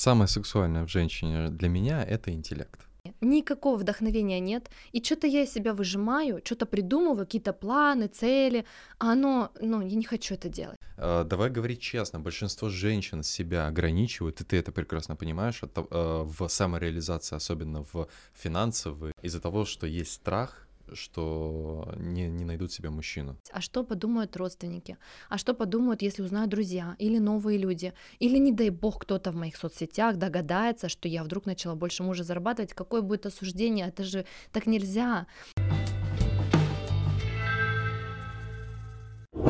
самое сексуальное в женщине для меня это интеллект. Никакого вдохновения нет. И что-то я из себя выжимаю, что-то придумываю, какие-то планы, цели, а оно, ну, я не хочу это делать. Э, давай говорить честно, большинство женщин себя ограничивают, и ты это прекрасно понимаешь, э, в самореализации, особенно в финансовой, из-за того, что есть страх что не, не найдут себе мужчину. А что подумают родственники? А что подумают, если узнают друзья или новые люди? Или, не дай бог, кто-то в моих соцсетях догадается, что я вдруг начала больше мужа зарабатывать? Какое будет осуждение? Это же так нельзя.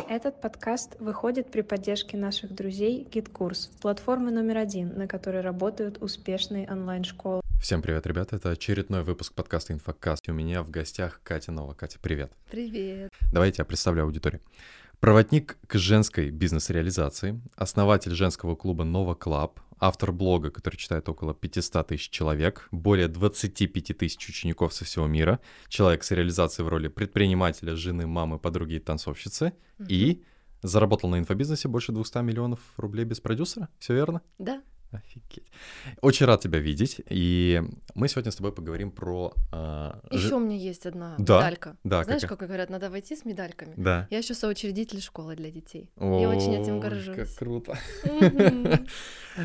Этот подкаст выходит при поддержке наших друзей GitKurs, платформы номер один, на которой работают успешные онлайн-школы. Всем привет, ребята! Это очередной выпуск подкаста «Инфокаст». У меня в гостях Катя Нова. Катя, привет! Привет! Давайте я представлю аудиторию. Проводник к женской бизнес-реализации, основатель женского клуба «Nova Club», автор блога, который читает около 500 тысяч человек, более 25 тысяч учеников со всего мира, человек с реализацией в роли предпринимателя, жены, мамы, подруги и танцовщицы, mm-hmm. и заработал на инфобизнесе больше 200 миллионов рублей без продюсера, все верно? Да. Офигеть. Очень рад тебя видеть. И мы сегодня с тобой поговорим про... Э, еще ж... у меня есть одна да? медалька. Да, Знаешь, как говорят, надо войти с медальками? Да. Я еще соучредитель школы для детей. О, Я очень этим горжусь. Как круто.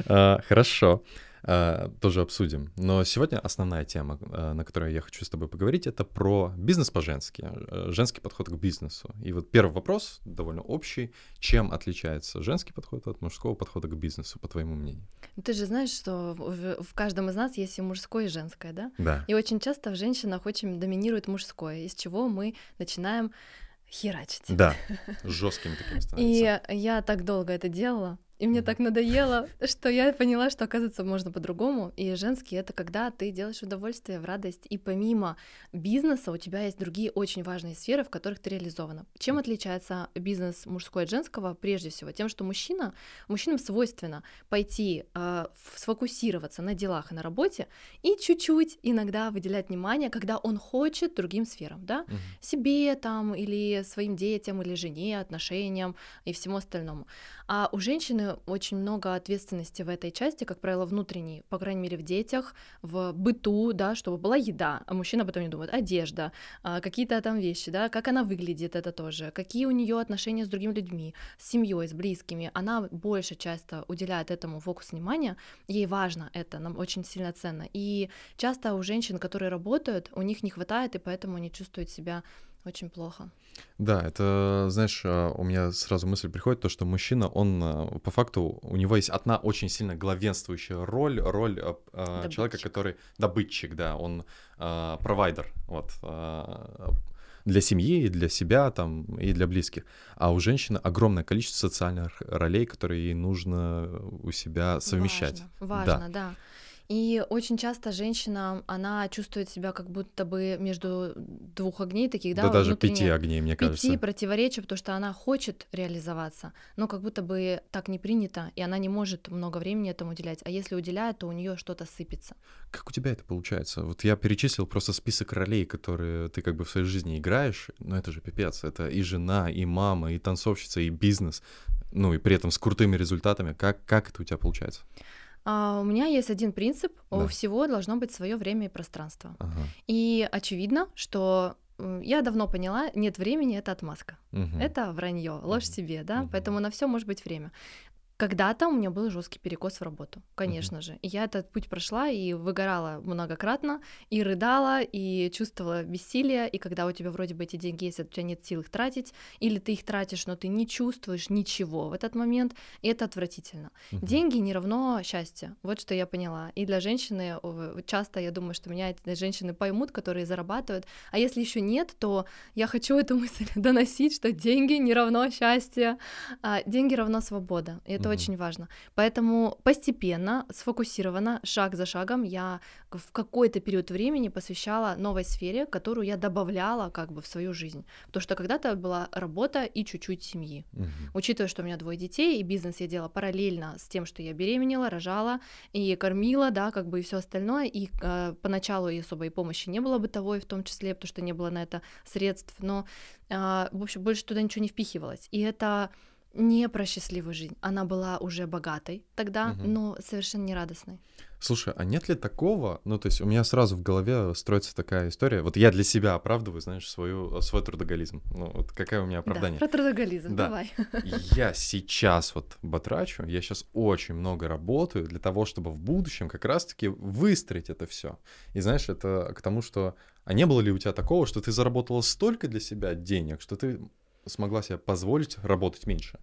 А, хорошо. Э, тоже обсудим. Но сегодня основная тема, э, на которой я хочу с тобой поговорить, это про бизнес по-женски, э, женский подход к бизнесу. И вот первый вопрос довольно общий. Чем отличается женский подход от мужского подхода к бизнесу, по твоему мнению? Ты же знаешь, что в каждом из нас есть и мужское, и женское, да? Да. И очень часто в женщинах очень доминирует мужское, из чего мы начинаем херачить. Да, жестким таким становится. И я так долго это делала, и мне так надоело, что я поняла, что, оказывается, можно по-другому. И женский — это когда ты делаешь удовольствие, в радость. И помимо бизнеса у тебя есть другие очень важные сферы, в которых ты реализована. Чем отличается бизнес мужской от женского? Прежде всего, тем, что мужчина, мужчинам свойственно пойти э, сфокусироваться на делах и на работе и чуть-чуть иногда выделять внимание, когда он хочет другим сферам, да? Угу. Себе там или своим детям, или жене, отношениям и всему остальному. А у женщины очень много ответственности в этой части, как правило, внутренней, по крайней мере, в детях, в быту, да, чтобы была еда, а мужчина потом не думает, одежда, а, какие-то там вещи, да, как она выглядит, это тоже, какие у нее отношения с другими людьми, с семьей, с близкими. Она больше часто уделяет этому фокус внимания, ей важно это, нам очень сильно ценно. И часто у женщин, которые работают, у них не хватает, и поэтому они чувствуют себя очень плохо. Да, это, знаешь, а, у меня сразу мысль приходит, то, что мужчина, он а, по факту, у него есть одна очень сильно главенствующая роль, роль а, человека, который добытчик, да, он провайдер, вот, для семьи, и для себя там, и для близких. А у женщины огромное количество социальных ролей, которые ей нужно у себя совмещать. Важно, важно да. да. И очень часто женщина, она чувствует себя как будто бы между двух огней таких, да, да даже пяти огней, мне пяти кажется. Пяти противоречий, потому что она хочет реализоваться, но как будто бы так не принято, и она не может много времени этому уделять. А если уделяет, то у нее что-то сыпется. Как у тебя это получается? Вот я перечислил просто список ролей, которые ты как бы в своей жизни играешь, но это же пипец. Это и жена, и мама, и танцовщица, и бизнес, ну и при этом с крутыми результатами. Как, как это у тебя получается? А, у меня есть один принцип: да. у всего должно быть свое время и пространство. Ага. И очевидно, что я давно поняла, нет времени это отмазка. Угу. Это вранье, ложь угу. себе, да. Угу. Поэтому на все может быть время. Когда-то у меня был жесткий перекос в работу, конечно uh-huh. же. И я этот путь прошла и выгорала многократно, и рыдала, и чувствовала бессилие. И когда у тебя вроде бы эти деньги есть, а у тебя нет сил их тратить, или ты их тратишь, но ты не чувствуешь ничего в этот момент, и это отвратительно. Uh-huh. Деньги не равно счастье. Вот что я поняла. И для женщины часто я думаю, что меня эти женщины поймут, которые зарабатывают. А если еще нет, то я хочу эту мысль доносить, что деньги не равно счастье, а деньги равно свобода. И это это mm-hmm. очень важно. Поэтому постепенно, сфокусированно, шаг за шагом я в какой-то период времени посвящала новой сфере, которую я добавляла как бы в свою жизнь. Потому что когда-то была работа и чуть-чуть семьи. Mm-hmm. Учитывая, что у меня двое детей, и бизнес я делала параллельно с тем, что я беременела, рожала и кормила, да, как бы и все остальное. И э, поначалу и особой помощи не было бытовой, в том числе, потому что не было на это средств. Но, э, в общем, больше туда ничего не впихивалось. И это не про счастливую жизнь. Она была уже богатой тогда, угу. но совершенно не радостной. Слушай, а нет ли такого, ну, то есть у меня сразу в голове строится такая история, вот я для себя оправдываю, знаешь, свою, свой трудоголизм, ну, вот какая у меня оправдание. Да, про трудоголизм, да. давай. Я сейчас вот батрачу, я сейчас очень много работаю для того, чтобы в будущем как раз-таки выстроить это все. И знаешь, это к тому, что, а не было ли у тебя такого, что ты заработала столько для себя денег, что ты смогла себе позволить работать меньше?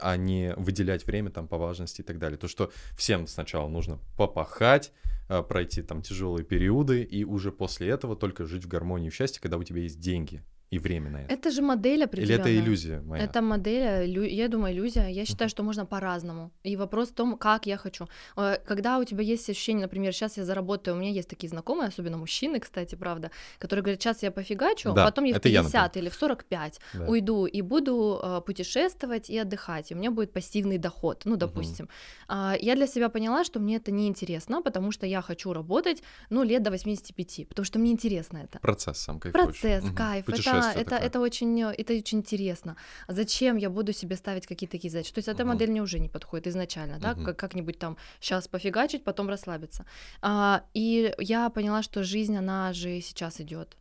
а не выделять время там по важности и так далее. То, что всем сначала нужно попахать, а, пройти там тяжелые периоды, и уже после этого только жить в гармонии и в счастье, когда у тебя есть деньги и время на это. Это же модель определенная. Или это иллюзия моя? Это модель, я думаю, иллюзия. Я считаю, что можно по-разному. И вопрос в том, как я хочу. Э, когда у тебя есть ощущение, например, сейчас я заработаю, у меня есть такие знакомые, особенно мужчины, кстати, правда, которые говорят, сейчас я пофигачу, да, потом я в 50 я, или в 45 да. уйду и буду э, путешествовать и отдыхать, и у меня будет пассивный доход, ну, допустим. Угу. Я для себя поняла, что мне это неинтересно, потому что я хочу работать, ну, лет до 85, потому что мне интересно это. Процесс сам кайф. Процесс, угу. кайф. Это это, это, очень, это очень интересно. А зачем я буду себе ставить какие-то такие задачи? То есть эта угу. модель мне уже не подходит изначально, да, угу. как, как-нибудь там сейчас пофигачить, потом расслабиться. А, и я поняла, что жизнь, она же сейчас идет.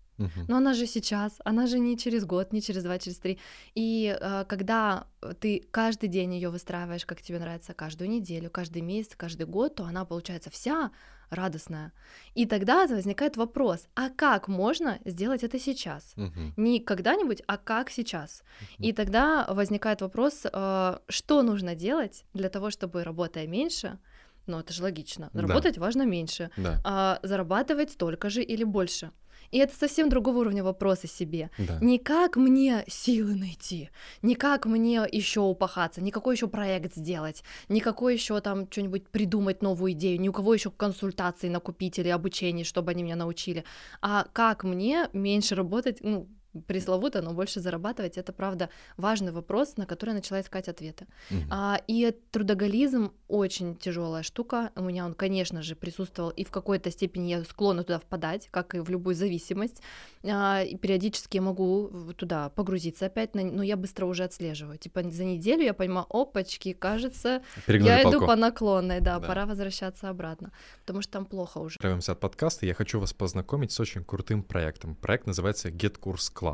Но она же сейчас, она же не через год, не через два, через три. И э, когда ты каждый день ее выстраиваешь, как тебе нравится, каждую неделю, каждый месяц, каждый год, то она получается вся радостная. И тогда возникает вопрос, а как можно сделать это сейчас? Угу. Не когда-нибудь, а как сейчас? Угу. И тогда возникает вопрос, э, что нужно делать для того, чтобы работая меньше, ну это же логично, работать да. важно меньше, да. а зарабатывать столько же или больше. И это совсем другого уровня вопроса себе. Да. Не как мне силы найти, не как мне еще упахаться, не какой еще проект сделать, не какой еще там что-нибудь придумать новую идею, ни у кого еще консультации накупить или обучение, чтобы они меня научили, а как мне меньше работать, ну, пресловуто, но больше зарабатывать, это правда важный вопрос, на который я начала искать ответы. Угу. А, и трудоголизм очень тяжелая штука. У меня он, конечно же, присутствовал, и в какой-то степени я склонна туда впадать, как и в любую зависимость. А, и периодически я могу туда погрузиться опять, но я быстро уже отслеживаю. Типа за неделю я понимаю, опачки, кажется, Перегнули я палку. иду по наклонной, да, да, пора возвращаться обратно, потому что там плохо уже. Отправимся от подкаста. Я хочу вас познакомить с очень крутым проектом. Проект называется Get Course Club.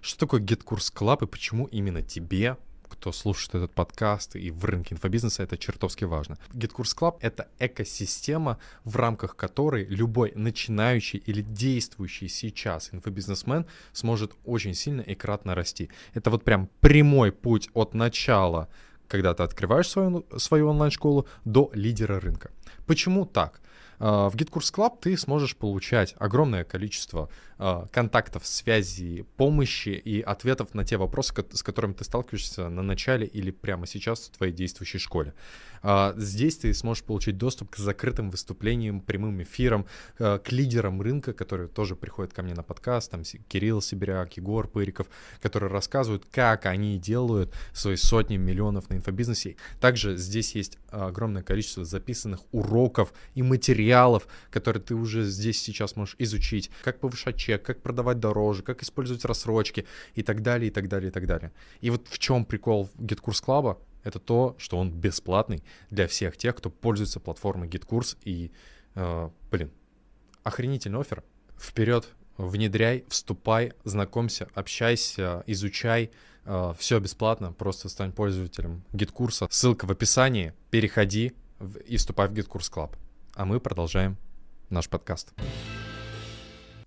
Что такое Get Course Club и почему именно тебе кто слушает этот подкаст и в рынке инфобизнеса, это чертовски важно. GitKurs Club — это экосистема, в рамках которой любой начинающий или действующий сейчас инфобизнесмен сможет очень сильно и кратно расти. Это вот прям прямой путь от начала, когда ты открываешь свою, свою онлайн-школу, до лидера рынка. Почему так? А, в GitKurs Club ты сможешь получать огромное количество а, контактов, связей, помощи и ответов на те вопросы, с которыми ты сталкиваешься на начале или прямо сейчас в твоей действующей школе. А, здесь ты сможешь получить доступ к закрытым выступлениям, прямым эфирам, к лидерам рынка, которые тоже приходят ко мне на подкаст, там Кирилл Сибиряк, Егор Пыриков, которые рассказывают, как они делают свои сотни миллионов на инфобизнесе. Также здесь есть огромное количество записанных уроков и материалов, которые ты уже здесь сейчас можешь изучить, как повышать чек, как продавать дороже, как использовать рассрочки и так далее, и так далее, и так далее. И вот в чем прикол GitKurs Club? Это то, что он бесплатный для всех тех, кто пользуется платформой GitKurs. И, э, блин, охренительный офер. Вперед, внедряй, вступай, знакомься, общайся, изучай. Э, все бесплатно, просто стань пользователем GitKursa. Ссылка в описании. Переходи и вступай в GitKurs Club. А мы продолжаем наш подкаст.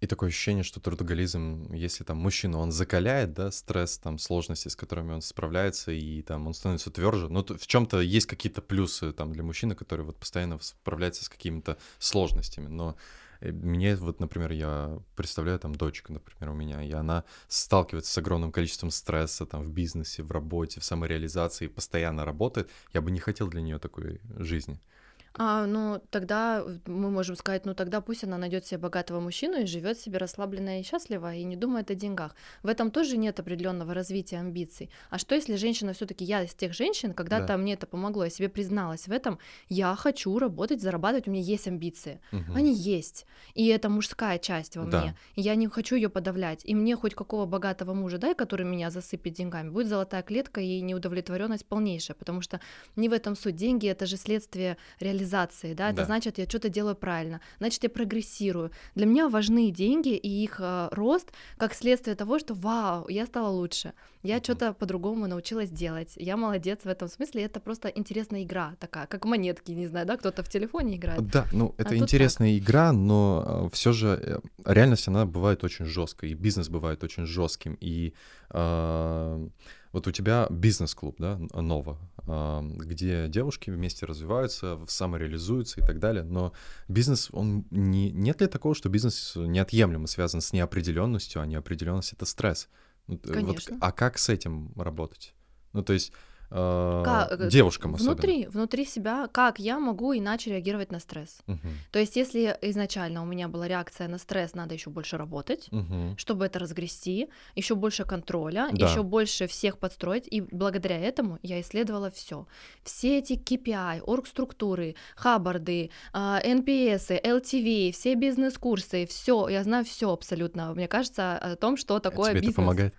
И такое ощущение, что трудоголизм, если там мужчина, он закаляет, да, стресс, там, сложности, с которыми он справляется, и там он становится тверже. Но в чем-то есть какие-то плюсы там для мужчины, который вот постоянно справляется с какими-то сложностями. Но э, мне вот, например, я представляю там дочка, например, у меня, и она сталкивается с огромным количеством стресса там в бизнесе, в работе, в самореализации, постоянно работает. Я бы не хотел для нее такой жизни. А, ну, тогда мы можем сказать, ну, тогда пусть она найдет себе богатого мужчину и живет себе расслабленно и счастливо, и не думает о деньгах. В этом тоже нет определенного развития амбиций. А что, если женщина все-таки я из тех женщин, когда-то да. мне это помогло, я себе призналась в этом, я хочу работать, зарабатывать, у меня есть амбиции. Угу. Они есть. И это мужская часть во да. мне. И я не хочу ее подавлять. И мне хоть какого богатого мужа дай, который меня засыпет деньгами, будет золотая клетка и неудовлетворенность полнейшая, потому что не в этом суть. Деньги это же следствие реализации реализации, да, это да. значит, я что-то делаю правильно, значит, я прогрессирую. Для меня важны деньги и их э, рост как следствие того, что вау, я стала лучше, я что-то по-другому научилась делать, я молодец в этом смысле, это просто интересная игра такая, как монетки, не знаю, да, кто-то в телефоне играет. Да, ну это а интересная так. игра, но э, все же э, реальность она бывает очень жесткой, и бизнес бывает очень жестким, и э, вот у тебя бизнес-клуб, да, Нова, где девушки вместе развиваются, самореализуются и так далее. Но бизнес, он не... Нет ли такого, что бизнес неотъемлемо связан с неопределенностью, а неопределенность это стресс? Конечно. Вот, а как с этим работать? Ну, то есть э, как, девушкам внутри, особенно. Внутри себя, как я могу иначе реагировать на стресс. Угу. То есть, если изначально у меня была реакция на стресс, надо еще больше работать, угу. чтобы это разгрести, еще больше контроля, да. еще больше всех подстроить. И благодаря этому я исследовала все. Все эти KPI, оргструктуры, хабарды, NPS, LTV, все бизнес-курсы, все, я знаю все абсолютно. Мне кажется о том, что такое а тебе бизнес. Это помогает?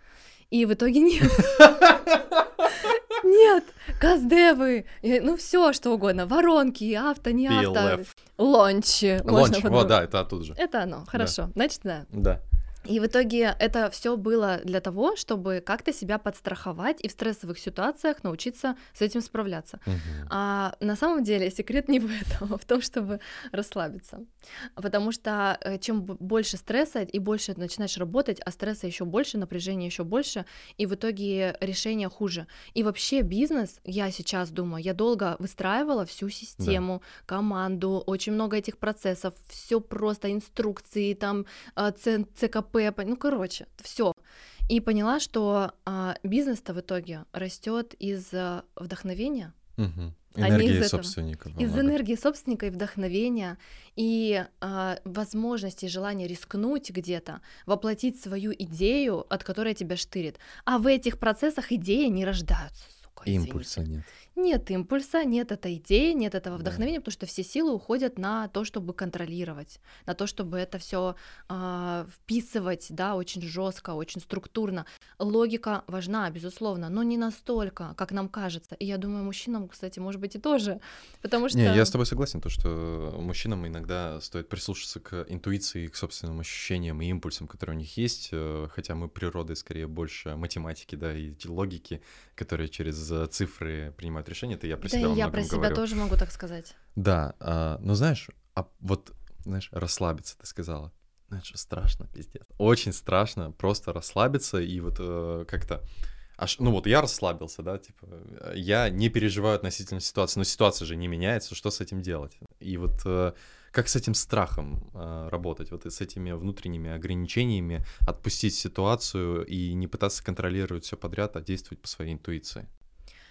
И в итоге нет. Нет, каздевы, ну все что угодно, воронки, авто, не авто, лончи. Лонч, вот, да, это оттуда же. Это оно, хорошо, значит, да. Да. И в итоге это все было для того, чтобы как-то себя подстраховать и в стрессовых ситуациях научиться с этим справляться. Угу. А на самом деле секрет не в этом, а в том, чтобы расслабиться. Потому что э, чем больше стресса и больше начинаешь работать, а стресса еще больше, напряжения еще больше, и в итоге решение хуже. И вообще бизнес, я сейчас думаю, я долго выстраивала всю систему, да. команду, очень много этих процессов, все просто инструкции, там э, ЦКП ну, короче, все. И поняла, что а, бизнес-то в итоге растет из а, вдохновения. Угу. Энергии из собственника. Из много. энергии собственника и вдохновения, и а, возможности, желания рискнуть где-то, воплотить свою идею, от которой тебя штырит. А в этих процессах идеи не рождаются. Сука, Импульса нет нет импульса, нет этой идеи, нет этого вдохновения, да. потому что все силы уходят на то, чтобы контролировать, на то, чтобы это все э, а, вписывать, да, очень жестко, очень структурно. Логика важна, безусловно, но не настолько, как нам кажется. И я думаю, мужчинам, кстати, может быть и тоже, потому что... Не, я с тобой согласен, то, что мужчинам иногда стоит прислушаться к интуиции, к собственным ощущениям и импульсам, которые у них есть, э, хотя мы природой скорее больше математики, да, и логики, которые через э, цифры принимают принимают решения, это я про да себя я про себя говорю. тоже могу так сказать. Да, а, но знаешь, а вот, знаешь, расслабиться, ты сказала. Знаешь, страшно, пиздец. Очень страшно просто расслабиться и вот э, как-то... Аж, ну вот я расслабился, да, типа, я не переживаю относительно ситуации, но ситуация же не меняется, что с этим делать? И вот э, как с этим страхом э, работать, вот с этими внутренними ограничениями, отпустить ситуацию и не пытаться контролировать все подряд, а действовать по своей интуиции?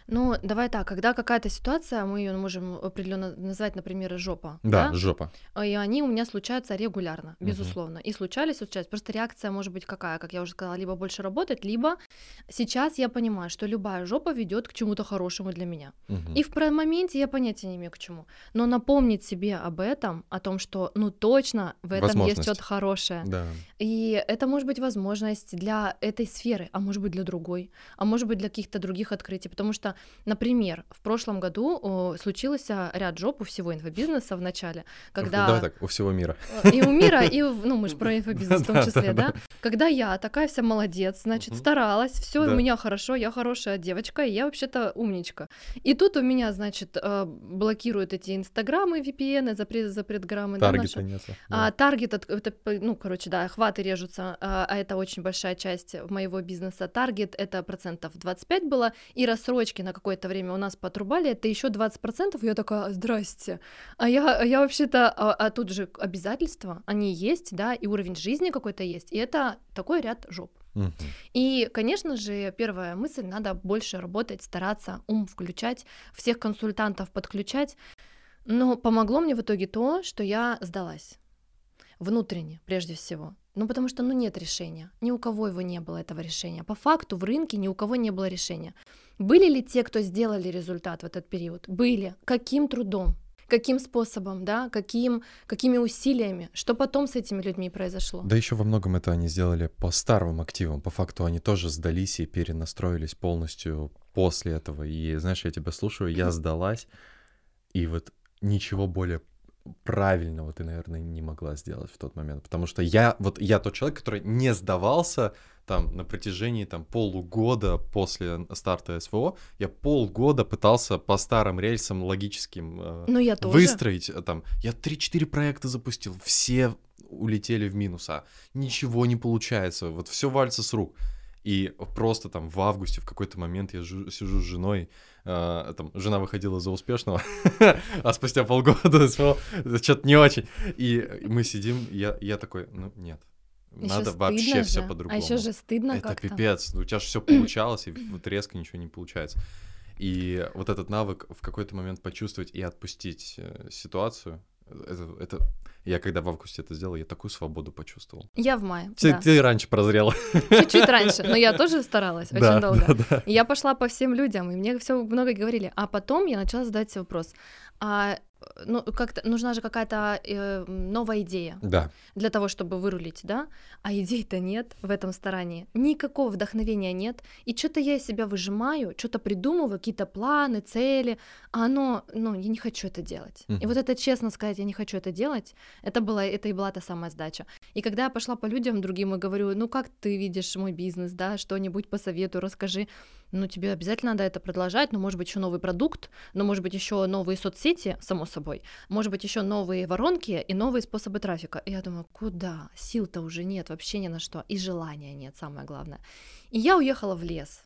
Ну, давай так, когда какая-то ситуация, мы ее можем определенно назвать, например, жопа. Да, да, жопа. И они у меня случаются регулярно, безусловно. Угу. И случались, случались. Просто реакция может быть какая, как я уже сказала, либо больше работать, либо сейчас я понимаю, что любая жопа ведет к чему-то хорошему для меня. Угу. И в моменте я понятия не имею к чему. Но напомнить себе об этом, о том, что ну точно в этом есть что-то хорошее. Да. И это может быть возможность для этой сферы, а может быть для другой, а может быть для каких-то других открытий, потому что например, в прошлом году о, случился ряд жоп у всего инфобизнеса в начале, когда... Давай так, у всего мира. И у мира, и, ну, мы же про инфобизнес в том числе, да? Когда я такая вся молодец, значит, старалась, все у меня хорошо, я хорошая девочка, и я вообще-то умничка. И тут у меня, значит, э, блокируют эти инстаграмы, VPN, запрет, запретграммы. Таргета нет. А, таргет, это, ну, короче, да, охваты режутся, а, а это очень большая часть моего бизнеса. Таргет это процентов 25 было, и рассрочки на какое-то время у нас потрубали, это еще 20%, и я такая, здрасте. А я, я вообще-то, а, а тут же обязательства, они есть, да, и уровень жизни какой-то есть, и это такой ряд жоп. Угу. И, конечно же, первая мысль, надо больше работать, стараться ум включать, всех консультантов подключать, Но помогло мне в итоге то, что я сдалась. Внутренне, прежде всего. Ну, потому что, ну, нет решения. Ни у кого его не было, этого решения. По факту в рынке ни у кого не было решения. Были ли те, кто сделали результат в этот период? Были. Каким трудом? Каким способом, да, каким, какими усилиями, что потом с этими людьми произошло. Да еще во многом это они сделали по старым активам, по факту они тоже сдались и перенастроились полностью после этого. И знаешь, я тебя слушаю, я сдалась, и вот ничего более правильного ты, наверное, не могла сделать в тот момент. Потому что я, вот я тот человек, который не сдавался там на протяжении там полугода после старта СВО, я полгода пытался по старым рельсам логическим э, ну, я выстроить. Тоже. Там, я 3-4 проекта запустил, все улетели в минус, а ничего не получается, вот все валится с рук. И просто там в августе в какой-то момент я жу- сижу с женой, э, там жена выходила за успешного, а спустя полгода что-то не очень. И мы сидим, я, я такой, ну нет, надо вообще все по-другому. А еще же стыдно Это как-то. пипец, у тебя же все получалось, и вот резко ничего не получается. И вот этот навык в какой-то момент почувствовать и отпустить э, ситуацию, это, это я когда в августе это сделал, я такую свободу почувствовал. Я в мае. Ты, да. ты раньше прозрела. Чуть-чуть раньше, но я тоже старалась очень Да, долго. да, да. Я пошла по всем людям, и мне все много говорили. А потом я начала задать себе вопрос: а ну, как-то нужна же какая-то э, новая идея Да. для того, чтобы вырулить, да? А идей-то нет в этом старании. Никакого вдохновения нет. И что-то я из себя выжимаю, что-то придумываю, какие-то планы, цели, а оно, ну, я не хочу это делать. И Мгм. вот это честно сказать, я не хочу это делать, это, была, это и была та самая сдача. И когда я пошла по людям другим и говорю, ну, как ты видишь мой бизнес, да, что-нибудь посоветуй, расскажи, ну, тебе обязательно надо это продолжать, ну, может быть, еще новый продукт, ну, может быть, еще новые соцсети, само собой, может быть, еще новые воронки и новые способы трафика. И я думаю, куда? Сил-то уже нет, вообще ни на что. И желания нет, самое главное. И я уехала в лес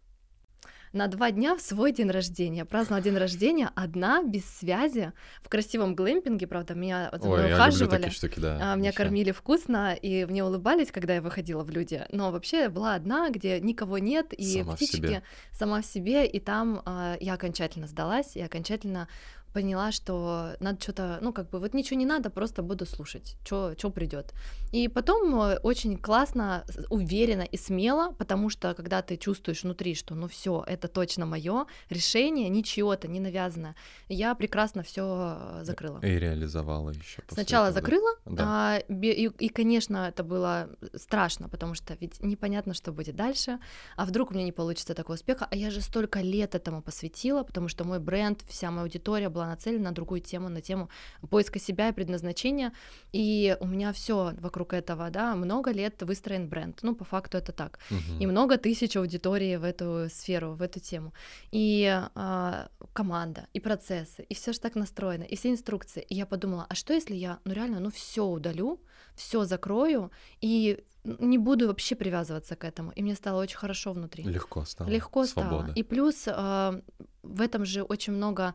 на два дня в свой день рождения. Праздновала день рождения одна, без связи, в красивом глэмпинге, правда, меня за мной Ой, ухаживали. такие штуки, да. А, Меня вообще. кормили вкусно, и мне улыбались, когда я выходила в люди. Но вообще я была одна, где никого нет, и Сама в птички себе. сама в себе, и там а, я окончательно сдалась, и окончательно поняла, что надо что-то, ну, как бы, вот ничего не надо, просто буду слушать, что придет. И потом э, очень классно, уверенно и смело, потому что когда ты чувствуешь внутри, что ну все, это точно мое решение, ничего-то не навязанное, я прекрасно все закрыла. И реализовала еще. Сначала закрыла, Да. а, и, и, конечно, это было страшно, потому что ведь непонятно, что будет дальше, а вдруг у меня не получится такого успеха, а я же столько лет этому посвятила, потому что мой бренд, вся моя аудитория была нацелена на другую тему, на тему поиска себя и предназначения, и у меня все вокруг этого, да, много лет выстроен бренд, ну, по факту это так, Мгм. и много тысяч аудитории в эту сферу, в эту тему. И а, команда, и процессы, и все же так настроено, и все инструкции. И я подумала, а что если я, ну реально, ну все удалю, все закрою и не буду вообще привязываться к этому. И мне стало очень хорошо внутри. Легко стало. Легко Свобода. стало. И плюс а, в этом же очень много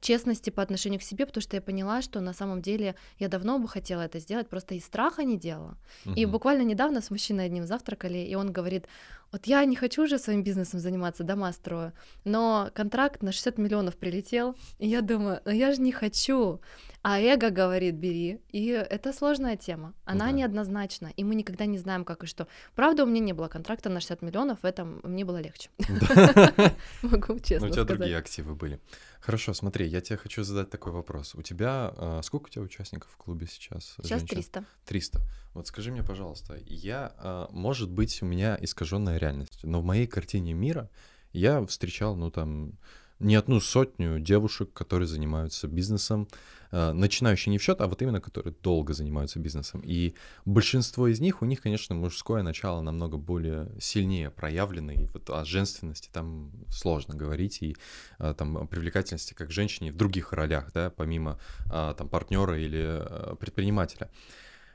честности по отношению к себе, потому что я поняла, что на самом деле я давно бы хотела это сделать, просто из страха не делала. И Мгм. буквально недавно с мужчиной одним завтракали, и он говорит, вот я не хочу уже своим бизнесом заниматься, дома строю, но контракт на 60 миллионов прилетел, и я думаю, ну я же не хочу. А эго говорит, бери. И это сложная тема. Она Да. неоднозначна, и мы никогда не знаем, как и что. Правда, у меня не было контракта на 60 миллионов, в этом мне было легче. Могу Ну, честно у тебя сказать. другие активы были. Хорошо, смотри, я тебе хочу задать такой вопрос. У тебя а, сколько у тебя участников в клубе сейчас? Сейчас женщин? 300. 300. Вот скажи мне, пожалуйста, я, а, может быть, у меня искаженная реальность, но в моей картине мира я встречал, ну там, не одну сотню девушек, которые занимаются бизнесом, а, начинающие не в счет, а вот именно которые долго занимаются бизнесом. И большинство из них, у них, конечно, мужское начало намного более сильнее проявлено, и вот о женственности там сложно говорить, и а, там о привлекательности как женщине в других ролях, да, помимо там партнера или предпринимателя.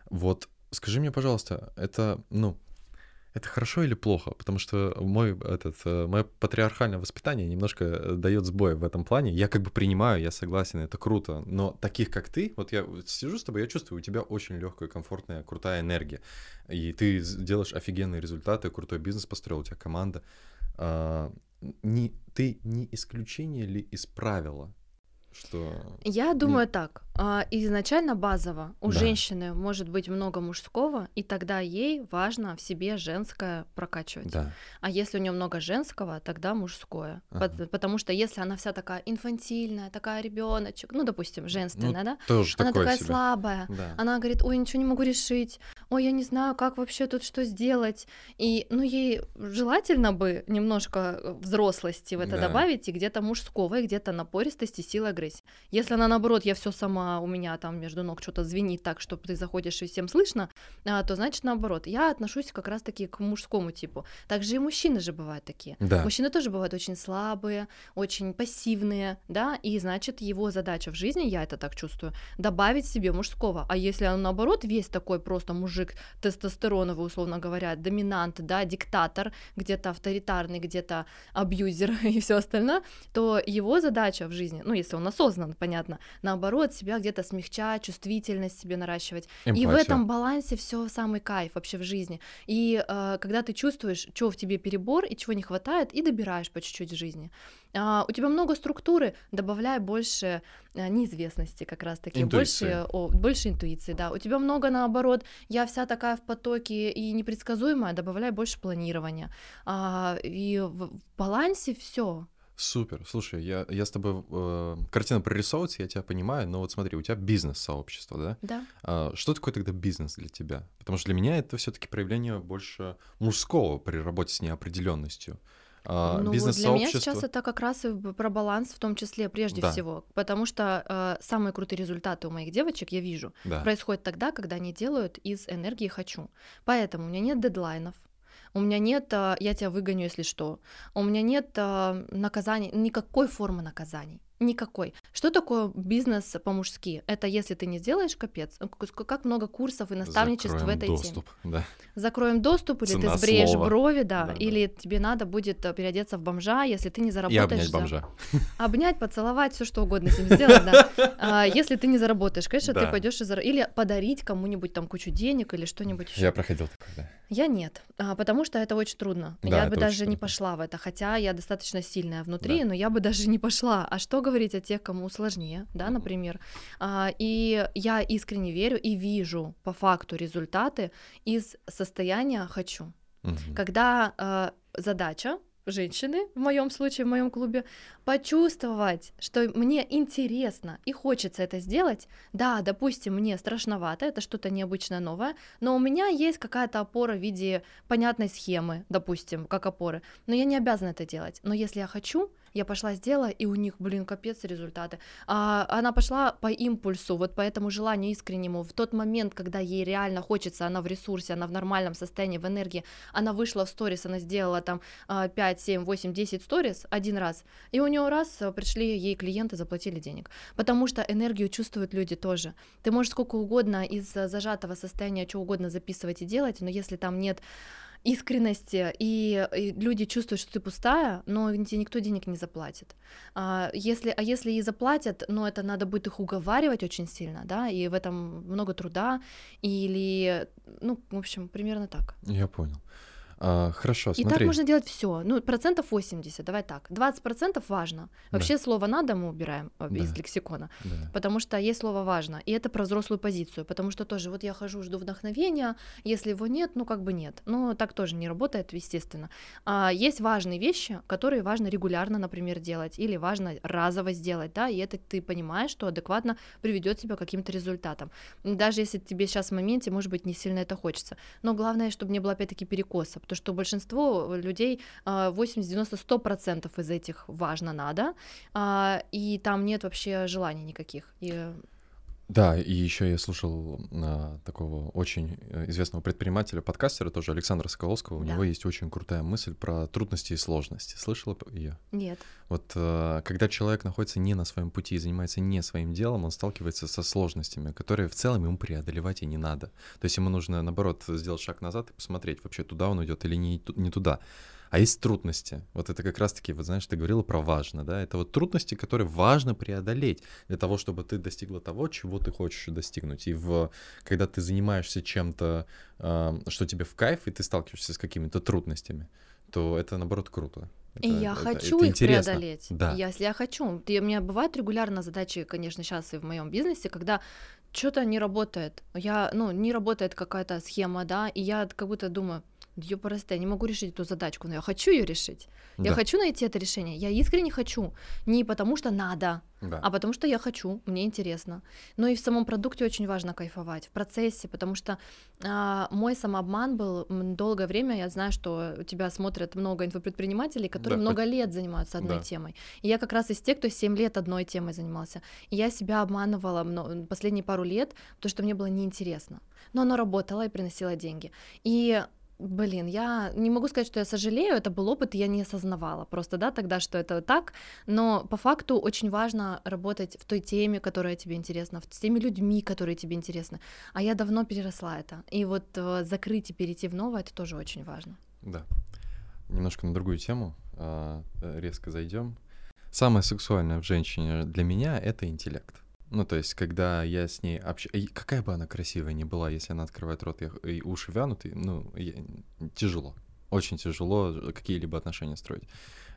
Вот скажи мне, пожалуйста, это, ну, это хорошо или плохо? Потому что мой, этот, э, мое патриархальное воспитание немножко э, дает сбой в этом плане. Я как бы принимаю, я согласен, это круто. Но таких, как ты, вот я сижу с тобой, я чувствую, у тебя очень легкая, комфортная, крутая энергия. И ты делаешь офигенные результаты, крутой бизнес построил, у тебя команда. А, не, ты не исключение ли из правила? Что... Я думаю так. А, изначально базово у да. женщины может быть много мужского, и тогда ей важно в себе женское прокачивать. Да. А если у нее много женского, тогда мужское. Ага. Потому что если она вся такая инфантильная, такая ребеночек, ну, допустим, женственная, ну, да? Тоже она такая себе. слабая. Да. Она говорит, ой, ничего не могу решить, ой, я не знаю, как вообще тут что сделать. И, ну, ей желательно бы немножко взрослости в это да. добавить, и где-то мужского, и где-то напористости, силы агрессии. Если она, наоборот, я все сама у меня там между ног что-то звенит так, что ты заходишь и всем слышно, а, то значит наоборот. Я отношусь как раз-таки к мужскому типу. Также и мужчины же бывают такие. Да. Мужчины тоже бывают очень слабые, очень пассивные, да, и значит его задача в жизни, я это так чувствую, добавить себе мужского. А если он наоборот весь такой просто мужик тестостероновый, условно говоря, доминант, да, диктатор, где-то авторитарный, где-то абьюзер и все остальное, то его задача в жизни, ну если он осознан, понятно, наоборот себя где-то смягчать, чувствительность себе наращивать. Эмпатия. И в этом балансе все самый кайф вообще в жизни. И э, когда ты чувствуешь, что в тебе перебор и чего не хватает, и добираешь по чуть-чуть в жизни. А, у тебя много структуры, добавляй больше а, неизвестности как раз-таки, больше, о, больше интуиции, да. У тебя много наоборот, я вся такая в потоке и непредсказуемая, добавляй больше планирования. А, и в, в балансе все. Супер. Слушай, я, я с тобой... Э, картина прорисовывается, я тебя понимаю, но вот смотри, у тебя бизнес-сообщество, да? Да. А, что такое тогда бизнес для тебя? Потому что для меня это все таки проявление больше мужского при работе с неопределенностью. А, ну, для меня сейчас это как раз и про баланс в том числе прежде да. всего, потому что э, самые крутые результаты у моих девочек я вижу да. происходят тогда, когда они делают из энергии хочу. Поэтому у меня нет дедлайнов, у меня нет, а, я тебя выгоню, если что, у меня нет а, наказаний, никакой формы наказаний. Никакой. Что такое бизнес по-мужски? Это если ты не сделаешь капец. Как много курсов и наставничеств Закроем в этой доступ, теме. Да. Закроем доступ, или Цена ты сбреешь слова. брови, да, да или да. тебе надо будет э, переодеться в бомжа, если ты не заработаешь. И обнять бомжа. Обнять, поцеловать, все что угодно с ним сделать, да. А, если ты не заработаешь, конечно, ты пойдешь и или подарить кому-нибудь там кучу денег или что-нибудь еще. Я проходил такое, да. Я нет, а, потому что это очень трудно. Я бы даже не пошла в это, хотя я достаточно сильная внутри, но я бы даже не пошла. А что говорить о тех, кому сложнее, да, например. А, и я искренне верю и вижу по факту результаты из состояния хочу. Угу. Когда а, задача женщины, в моем случае, в моем клубе, почувствовать, что мне интересно и хочется это сделать. Да, допустим, мне страшновато, это что-то необычное новое, но у меня есть какая-то опора в виде понятной схемы, допустим, как опоры, но я не обязана это делать. Но если я хочу, я пошла сделала, и у них, блин, капец результаты. А, она пошла по импульсу, вот по этому желанию искреннему. В тот момент, когда ей реально хочется, она в ресурсе, она в нормальном состоянии, в энергии, она вышла в сторис, она сделала там 5, 7, 8, 10 сторис один раз, и у нее раз а, пришли ей клиенты, заплатили денег. Потому что энергию чувствуют люди тоже. Ты можешь сколько угодно из зажатого состояния что угодно записывать и делать, но если там нет искренности, и, и люди чувствуют, что ты пустая, но тебе никто денег не заплатит. А если, а если и заплатят, но это надо будет их уговаривать очень сильно, да, и в этом много труда, или, ну, в общем, примерно так. Я понял. А, хорошо, смотри. И так можно делать все. Ну, процентов 80, давай так. 20 процентов важно. Вообще да. слово «надо» мы убираем э, да. из лексикона, да. потому что есть слово «важно», и это про взрослую позицию, потому что тоже вот я хожу, жду вдохновения, если его нет, ну как бы нет. Ну, так тоже не работает, естественно. А есть важные вещи, которые важно регулярно, например, делать, или важно разово сделать, да, и это ты понимаешь, что адекватно приведет тебя к каким-то результатам. Даже если тебе сейчас в моменте, может быть, не сильно это хочется. Но главное, чтобы не было опять-таки перекоса, потому что большинство людей 80, 90, 100 процентов из этих важно надо, а, и там нет вообще желаний никаких. И да, и еще я слушал а, такого очень э, известного предпринимателя, подкастера тоже Александра Соколовского. У да. него есть очень крутая мысль про трудности и сложности. Слышала ее? Нет. Вот а, когда человек находится не на своем пути и занимается не своим делом, он сталкивается со сложностями, которые в целом ему преодолевать и не надо. То есть ему нужно, наоборот, сделать шаг назад и посмотреть, вообще туда он идет или не, не туда. А есть трудности. Вот это как раз-таки, вот знаешь, ты говорила про важно, да? Это вот трудности, которые важно преодолеть для того, чтобы ты достигла того, чего ты хочешь достигнуть. И в, когда ты занимаешься чем-то, э, что тебе в кайф, и ты сталкиваешься с какими-то трудностями, то это, наоборот, круто. И я это- хочу это их интересно. преодолеть. Да. Если я хочу. И у меня бывают регулярно задачи, конечно, сейчас и в моем бизнесе, когда что-то не работает. Я, ну, не работает какая-то схема, да, и я как будто думаю, ёпарасте, я не могу решить эту задачку, но я хочу ее решить. Я Да, хочу найти это решение. Я искренне хочу. Не потому что надо, да. а потому что я хочу, мне интересно. Но и в самом продукте очень важно кайфовать, в процессе, потому что а, мой самообман был долгое время, я знаю, что тебя смотрят много инфопредпринимателей, которые Да, много лет занимаются одной Да. темой. И я как раз из тех, кто 7 лет одной темой занимался. И я себя обманывала последние пару лет, потому что мне было неинтересно. Но оно работало и приносило деньги. И Блин, я не могу сказать, что я сожалею, это был опыт, я не осознавала просто, да, тогда, что это так, но по факту очень важно работать в той теме, которая тебе интересна, с теми людьми, которые тебе интересны. А я давно переросла это. И вот э, закрыть и перейти в новое это тоже очень важно. Да. Немножко на другую тему а, э, резко зайдем. Самое сексуальное в женщине для меня это интеллект. Ну, то есть, когда я с ней общаюсь, какая бы она красивая ни была, если она открывает рот и, и уши вянут, и, ну, я- тяжело. Очень тяжело какие-либо отношения строить.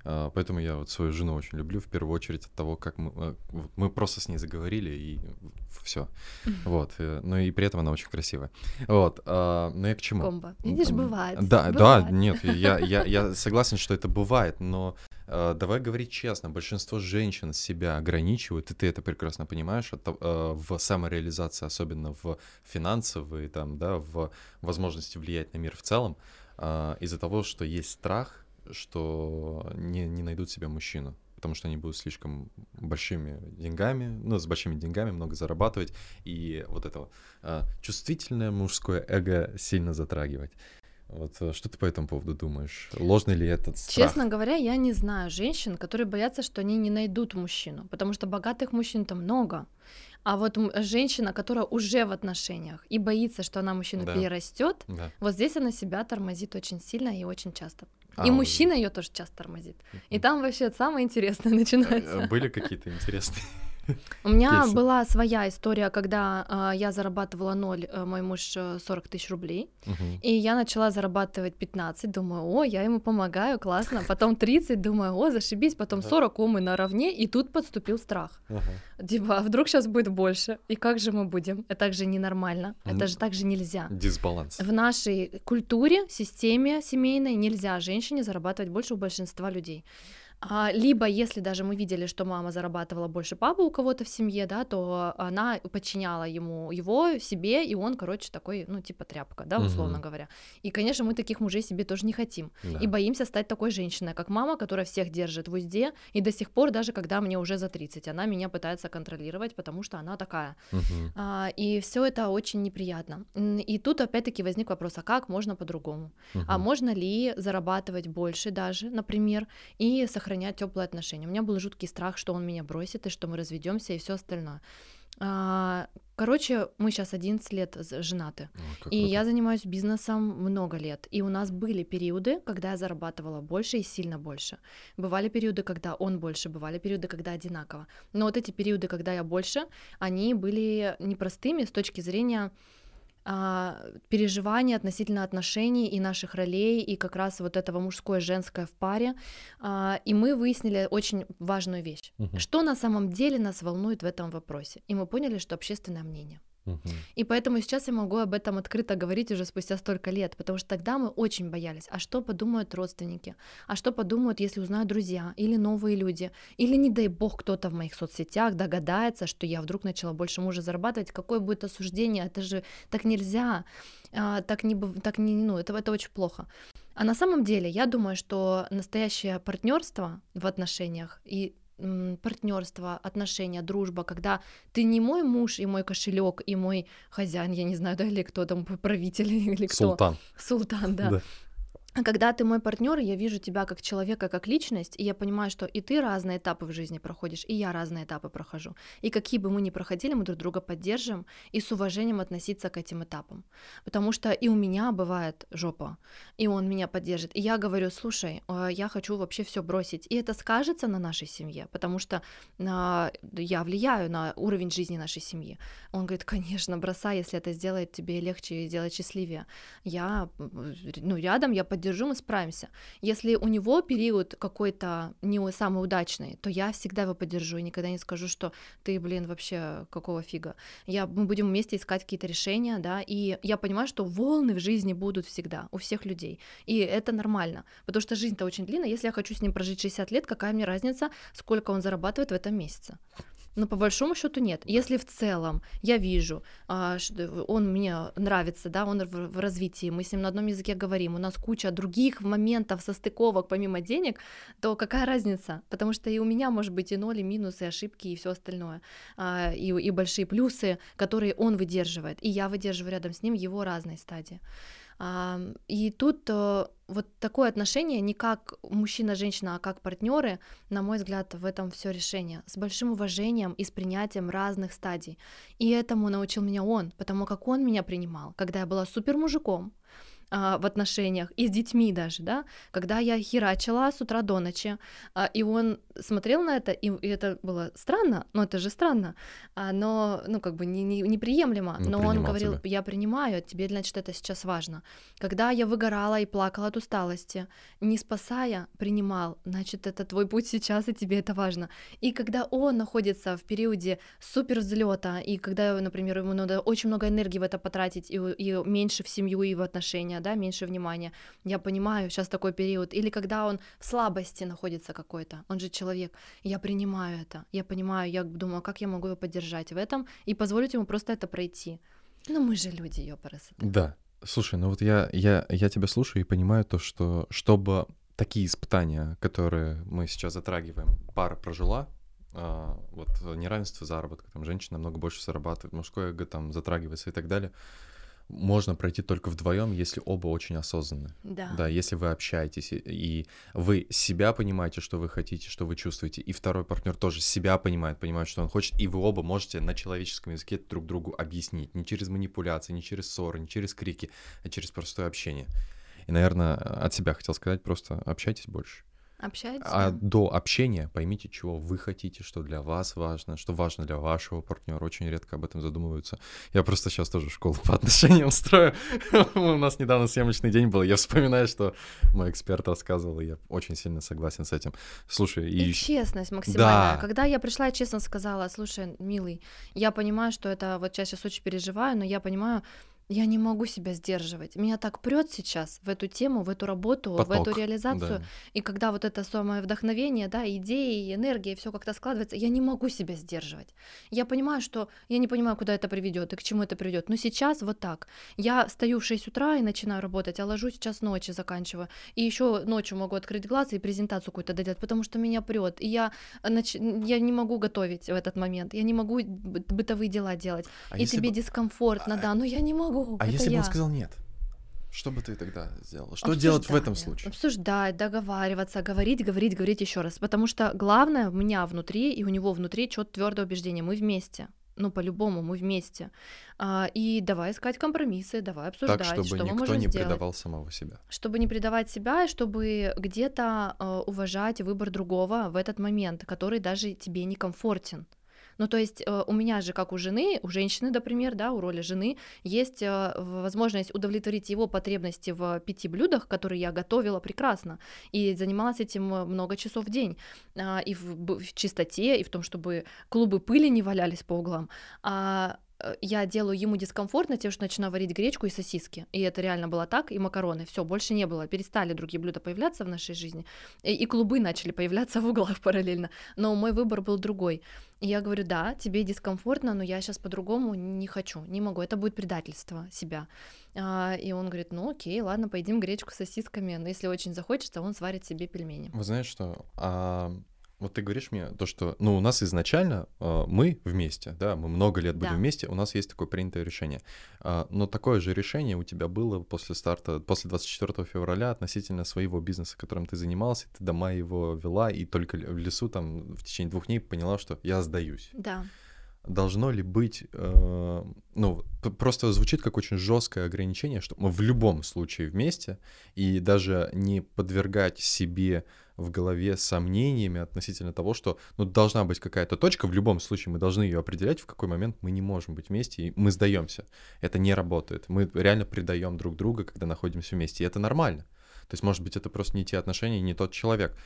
А, Поэтому я вот свою жену очень люблю, в первую очередь от того, как мы, э, мы просто с ней заговорили, и все. Вот. Ну и при этом она очень красивая. Вот. а, Но я к чему? Комбо. Видишь, бывает. Да, бывает. да, нет, я, я, я согласен, что это бывает, но давай говорить честно, большинство женщин себя ограничивают, и ты это прекрасно понимаешь, от, э, в самореализации, особенно в финансовой, там, да, в возможности влиять на мир в целом, э, из-за того, что есть страх, что не, не найдут себе мужчину, потому что они будут слишком большими деньгами, ну, с большими деньгами много зарабатывать, и вот это вот, э, чувствительное мужское эго сильно затрагивать. Вот э, что ты по этому поводу думаешь? Ложный ли этот страх? Честно говоря, я не знаю женщин, которые боятся, что они не найдут мужчину, потому что богатых мужчин там много. А вот женщина, которая уже в отношениях и боится, что она мужчину Да. перерастет, Да. вот здесь она себя тормозит очень сильно и очень часто. А, и мужчина ее тоже часто тормозит. И там вообще самое интересное Э, начинается. Были какие-то интересные? У меня кейсы? была своя история, когда а, я зарабатывала ноль, а, мой муж э, 40 тысяч рублей. Мгм. И я начала зарабатывать 15, думаю, о, я ему помогаю, классно. Потом 30, думаю, о, зашибись. Потом Да. 40, о, мы наравне. И тут подступил страх. Ага. Типа, а вдруг сейчас будет больше? И как же мы будем? Это же ненормально. Это же так же нельзя. Дисбаланс. В нашей культуре, системе семейной нельзя женщине зарабатывать больше у большинства людей. А, либо, если даже мы видели, что мама зарабатывала больше папы у кого-то в семье, да, то она подчиняла ему его себе, и он, короче, такой, ну, типа тряпка, да, условно Мгм. говоря. И, конечно, мы таких мужей себе тоже не хотим. Да. И боимся стать такой женщиной, как мама, которая всех держит в узде, и до сих пор, даже когда мне уже за 30, она меня пытается контролировать, потому что она такая. Мгм. А, и все это очень неприятно. И тут опять-таки возник вопрос, а как можно по-другому? А Мгм. можно ли зарабатывать больше даже, например, и сохранять теплые отношения? У меня был жуткий страх, что он меня бросит, и что мы разведемся, и все остальное. А, Короче, мы сейчас 11 лет женаты. Как И круто. я занимаюсь бизнесом много лет. И у нас были периоды, когда я зарабатывала больше и сильно больше. Бывали периоды, когда он больше, бывали периоды, когда одинаково. Но вот эти периоды, когда я больше, они были непростыми с точки зрения а, переживаний относительно отношений и наших ролей, и как раз вот этого мужское и женское в паре. А, и мы выяснили очень важную вещь. Мгм. Что на самом деле нас волнует в этом вопросе? И мы поняли, что общественное мнение. И поэтому сейчас я могу об этом открыто говорить уже спустя столько лет, потому что тогда мы очень боялись, а что подумают родственники, а что подумают, если узнают друзья или новые люди, или, не дай бог, кто-то в моих соцсетях догадается, что я вдруг начала больше мужа зарабатывать, какое будет осуждение, это же так нельзя, а, так не, так не, ну, это, это очень плохо. А на самом деле я думаю, что настоящее партнерство в отношениях и партнерство, отношения, дружба, когда ты не мой муж и мой кошелек и мой хозяин, я не знаю, да, или кто там, правитель или кто. Султан. Султан, да. Да. А когда ты мой партнер, я вижу тебя как человека, как личность, и я понимаю, что и ты разные этапы в жизни проходишь, и я разные этапы прохожу. И какие бы мы ни проходили, мы друг друга поддержим и с уважением относиться к этим этапам. Потому что и у меня бывает жопа, и он меня поддержит. И я говорю, слушай, э, я хочу вообще все бросить. И это скажется на нашей семье, потому что а, я влияю на уровень жизни нашей семьи. Он говорит, конечно, бросай, если это сделает тебе легче и сделает счастливее. Я, ну, рядом, я поддерживаю поддержу, мы справимся. Если у него период какой-то не самый удачный, то я всегда его поддержу и никогда не скажу, что ты, блин, вообще какого фига. Я, мы будем вместе искать какие-то решения, да, и я понимаю, что волны в жизни будут всегда у всех людей, и это нормально, потому что жизнь-то очень длинная, если я хочу с ним прожить 60 лет, какая мне разница, сколько он зарабатывает в этом месяце? Но по большому счету нет. Если в целом я вижу, а, он мне нравится, да, он в развитии, мы с ним на одном языке говорим, у нас куча других моментов состыковок помимо денег, то какая разница? Потому что и у меня может быть и ноль, и минусы, и ошибки, и все остальное, а, и, и большие плюсы, которые он выдерживает, и я выдерживаю рядом с ним его разные стадии. И тут э, вот такое отношение не как мужчина-женщина, а как партнеры, на мой взгляд, в этом все решение. С большим уважением и с принятием разных стадий. И этому научил меня он, потому как он меня принимал, когда я была супер мужиком, а, в отношениях, и с детьми даже, да, когда я херачила с утра до ночи, а, и он смотрел на это, и, и это было странно, но это же странно, а, но, ну, как бы не, не, неприемлемо, ну, но он говорил, тебя. я принимаю, тебе, значит, это сейчас важно. Когда я выгорала и плакала от усталости, не спасая, принимал, значит, это твой путь сейчас, и тебе это важно. И когда он находится в периоде супер взлета, и когда, например, ему надо очень много энергии в это потратить, и, и меньше в семью и в отношения, да, меньше внимания. Я понимаю, сейчас такой период. Или когда он в слабости находится какой-то, он же человек. Я принимаю это, я понимаю, я думаю, как я могу его поддержать в этом и позволить ему просто это пройти. Ну мы же люди, ёпарасы. Да. Слушай, ну вот я, я, я тебя слушаю и понимаю то, что чтобы такие испытания, которые мы сейчас затрагиваем, пара прожила, а, вот неравенство заработка, там женщина намного больше зарабатывает, мужское эго там затрагивается и так далее, можно пройти только вдвоем, если оба очень осознанны. Да. Да, если вы общаетесь, и вы себя понимаете, что вы хотите, что вы чувствуете, и второй партнер тоже себя понимает, понимает, что он хочет, и вы оба можете на человеческом языке друг другу объяснить. Не через манипуляции, не через ссоры, не через крики, а через простое общение. И, наверное, от себя хотел сказать, просто общайтесь больше. Общайтесь. А до общения поймите, чего вы хотите, что для вас важно, что важно для вашего партнера. Очень редко об этом задумываются. Я просто сейчас тоже школу по отношениям строю. У нас недавно съемочный день был. Я вспоминаю, что мой эксперт рассказывал, и я очень сильно согласен с этим. Слушай, и... и честность максимальная. Да. Когда я пришла, я честно сказала, слушай, милый, я понимаю, что это вот я сейчас очень переживаю, но я понимаю, я не могу себя сдерживать. Меня так прет сейчас в эту тему, в эту работу, Поток, в эту реализацию. Да. И когда вот это самое вдохновение, да, идеи, энергия, все как-то складывается, я не могу себя сдерживать. Я понимаю, что я не понимаю, куда это приведет и к чему это приведет. Но сейчас вот так. Я стою в 6 утра и начинаю работать, а ложусь час ночи заканчиваю. И еще ночью могу открыть глаз и презентацию какую-то доделать, потому что меня прет. И я, нач... я не могу готовить в этот момент. Я не могу бытовые дела делать. А и тебе бы... дискомфортно, а... да, но я не могу А если бы он сказал нет? Что бы ты тогда сделала? Что делать в этом случае? Обсуждать, договариваться, говорить, говорить, говорить еще раз. Потому что главное у меня внутри и у него внутри четко твердое убеждение. Мы вместе. Ну, по-любому, мы вместе. А, и давай искать компромиссы, давай обсуждать, так, чтобы что никто мы можем не сделать. предавал самого себя. Чтобы не предавать себя, и чтобы где-то э, уважать выбор другого в этот момент, который даже тебе не комфортен. Ну, то есть э, у меня же, как у жены, у женщины, например, да, у роли жены, есть э, возможность удовлетворить его потребности в пяти блюдах, которые я готовила прекрасно, и занималась этим э, много часов в день, а, и в, в чистоте, и в том, чтобы клубы пыли не валялись по углам. А я делаю ему дискомфортно тем, что начинаю варить гречку и сосиски. И это реально было так, и макароны. Все, больше не было. Перестали другие блюда появляться в нашей жизни. И, и клубы начали появляться в углах параллельно. Но мой выбор был другой. И я говорю, да, тебе дискомфортно, но я сейчас по-другому не хочу, не могу. Это будет предательство себя. А, и он говорит, ну окей, ладно, поедим гречку с сосисками. Но если очень захочется, он сварит себе пельмени. Вы знаете что? А вот ты говоришь мне то, что, ну, у нас изначально э, мы вместе, да, мы много лет будем да. вместе, у нас есть такое принятое решение. Э, но такое же решение у тебя было после старта, после 24 февраля относительно своего бизнеса, которым ты занимался, ты дома его вела, и только в лесу там в течение двух дней поняла, что я сдаюсь. Да. Должно ли быть, э, ну, просто звучит как очень жесткое ограничение, что мы в любом случае вместе, и даже не подвергать себе в голове сомнениями относительно того, что ну, должна быть какая-то точка, в любом случае мы должны ее определять, в какой момент мы не можем быть вместе, и мы сдаемся. Это не работает. Мы реально предаем друг друга, когда находимся вместе, и это нормально. То есть, может быть, это просто не те отношения, не тот человек.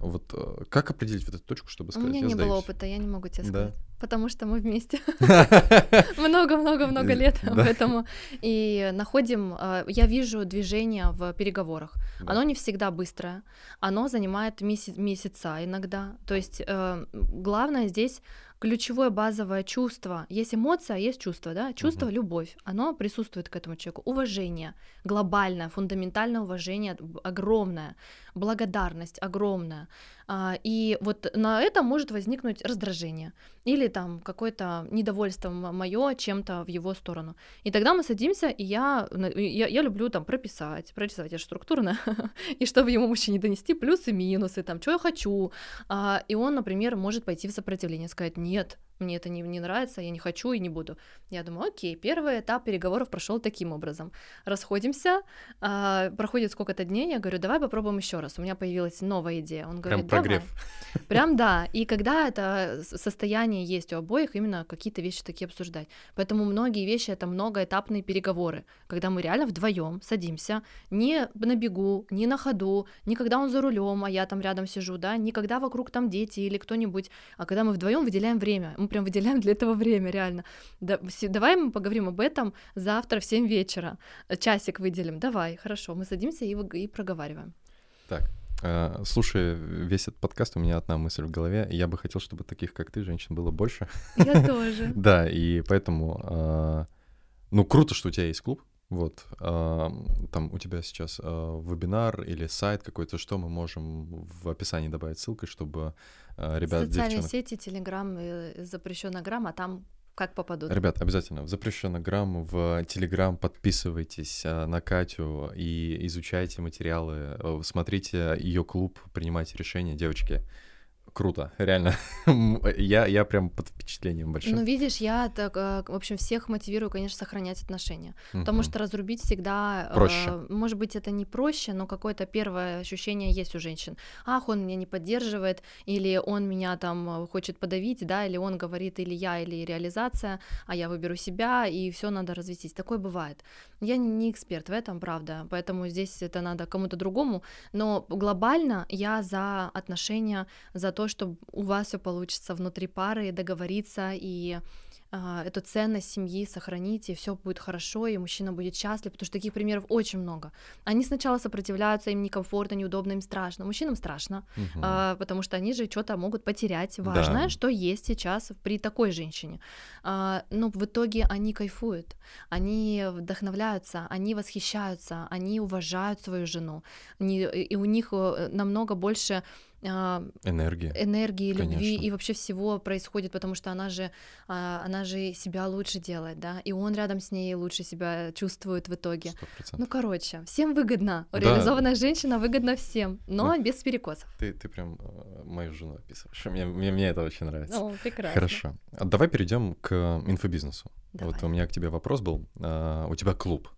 Вот э, как определить вот эту точку, чтобы сказать, У меня я не сдаюсь? было опыта, я не могу тебе Да. сказать. Потому что мы вместе много-много-много лет, Да. поэтому и находим, э, я вижу движение в переговорах. Да. Оно не всегда быстрое, оно занимает меся- месяца иногда. То есть э, главное здесь ключевое базовое чувство. Есть эмоция, а есть чувство, да? Чувство, Мгм. любовь, оно присутствует к этому человеку. Уважение, глобальное, фундаментальное уважение, огромное, благодарность огромная. А, И вот на это может возникнуть раздражение или там какое-то недовольство мое чем-то в его сторону. И тогда мы садимся, и я, я, я люблю там прописать, прорисовать, я структурно, и чтобы ему мужчине донести плюсы, минусы, там, что я хочу. А, И он, например, может пойти в сопротивление, сказать, нет, мне это не, не нравится, я не хочу и не буду. Я думаю, окей, первый этап переговоров прошел таким образом. Расходимся, а, проходит сколько-то дней, я говорю, давай попробуем еще раз. У меня появилась новая идея. Он Прям говорит, давай. прогрев. Прям да. И когда это состояние есть у обоих, именно какие-то вещи такие обсуждать. Поэтому многие вещи это многоэтапные переговоры, когда мы реально вдвоем садимся, не на бегу, не на ходу, не когда он за рулем, а я там рядом сижу, да, не когда вокруг там дети или кто-нибудь, а когда мы вдвоем выделяем время. Мы прям выделяем для этого время, реально. Да, давай мы поговорим об этом завтра в 7 вечера. Часик выделим. Давай, хорошо. Мы садимся и, и проговариваем. Так, э, слушай, весь этот подкаст, у меня одна мысль в голове. Я бы хотел, чтобы таких, как ты, женщин было больше. Я тоже. Да, и поэтому, э, ну, круто, что у тебя есть клуб. Вот, э, там у тебя сейчас вебинар или сайт какой-то, что мы можем в описании добавить ссылкой, чтобы ребят, Социальные девчонок... сети, Телеграм, э, запрещенная грамм, а там как попадут. Ребят, обязательно в запрещенный грамм, в Телеграм подписывайтесь э, на Катю и изучайте материалы, э, смотрите ее клуб, принимайте решения, девочки. Круто, реально. я, я прям под впечатлением большим. Ну, видишь, я так, э, в общем, всех мотивирую, конечно, сохранять отношения. Потому Мгм. что разрубить всегда... э, Проще. может быть, это не проще, но какое-то первое ощущение есть у женщин. Ах, он меня не поддерживает, или он меня там э, хочет подавить, да, или он говорит, или я, или реализация, а я выберу себя, и все надо развестись. Такое бывает. Я не эксперт в этом, правда, поэтому здесь это надо кому-то другому, но глобально я за отношения, за то, чтобы у вас все получится внутри пары, договориться и а, эту ценность семьи сохранить, и все будет хорошо, и мужчина будет счастлив, потому что таких примеров очень много. Они сначала сопротивляются, им некомфортно, неудобно, им страшно. Мужчинам страшно, Мгм. а, потому что они же что-то могут потерять важное, Да. что есть сейчас при такой женщине. А, но в итоге они кайфуют, они вдохновляются, они восхищаются, они уважают свою жену, они- и у них э, намного больше а, Энергия. энергии, любви и вообще всего происходит, потому что она же, а, она же себя лучше делает, да, и он рядом с ней лучше себя чувствует в итоге. Сто Ну, процентов. короче, всем выгодно. Да. Реализованная женщина выгодна всем, но Ну, без перекосов. Ты, ты прям э, мою жену описываешь. Мне, мне, мне это очень нравится. Ну, прекрасно. Хорошо. А давай перейдем к инфобизнесу. Давай. Вот у меня к тебе вопрос был. У тебя клуб.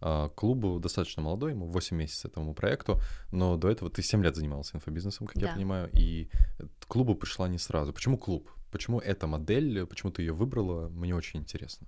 А, клубу достаточно молодой, ему 8 месяцев этому проекту, но до этого ты 7 лет занимался инфобизнесом, как я Да. понимаю, и к клубу пришла не сразу. Почему клуб? Почему эта модель? Почему ты ее выбрала? Мне очень интересно.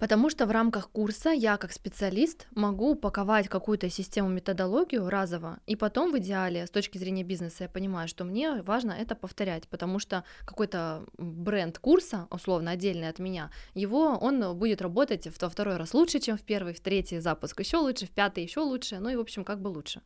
Потому что в рамках курса я как специалист могу упаковать какую-то систему, методологию разово, и потом в идеале с точки зрения бизнеса я понимаю, что мне важно это повторять, потому что какой-то бренд курса, условно отдельный от меня, его он будет работать во второй раз лучше, чем в первый, в третий запуск еще лучше, в пятый еще лучше, ну и в общем как бы лучше.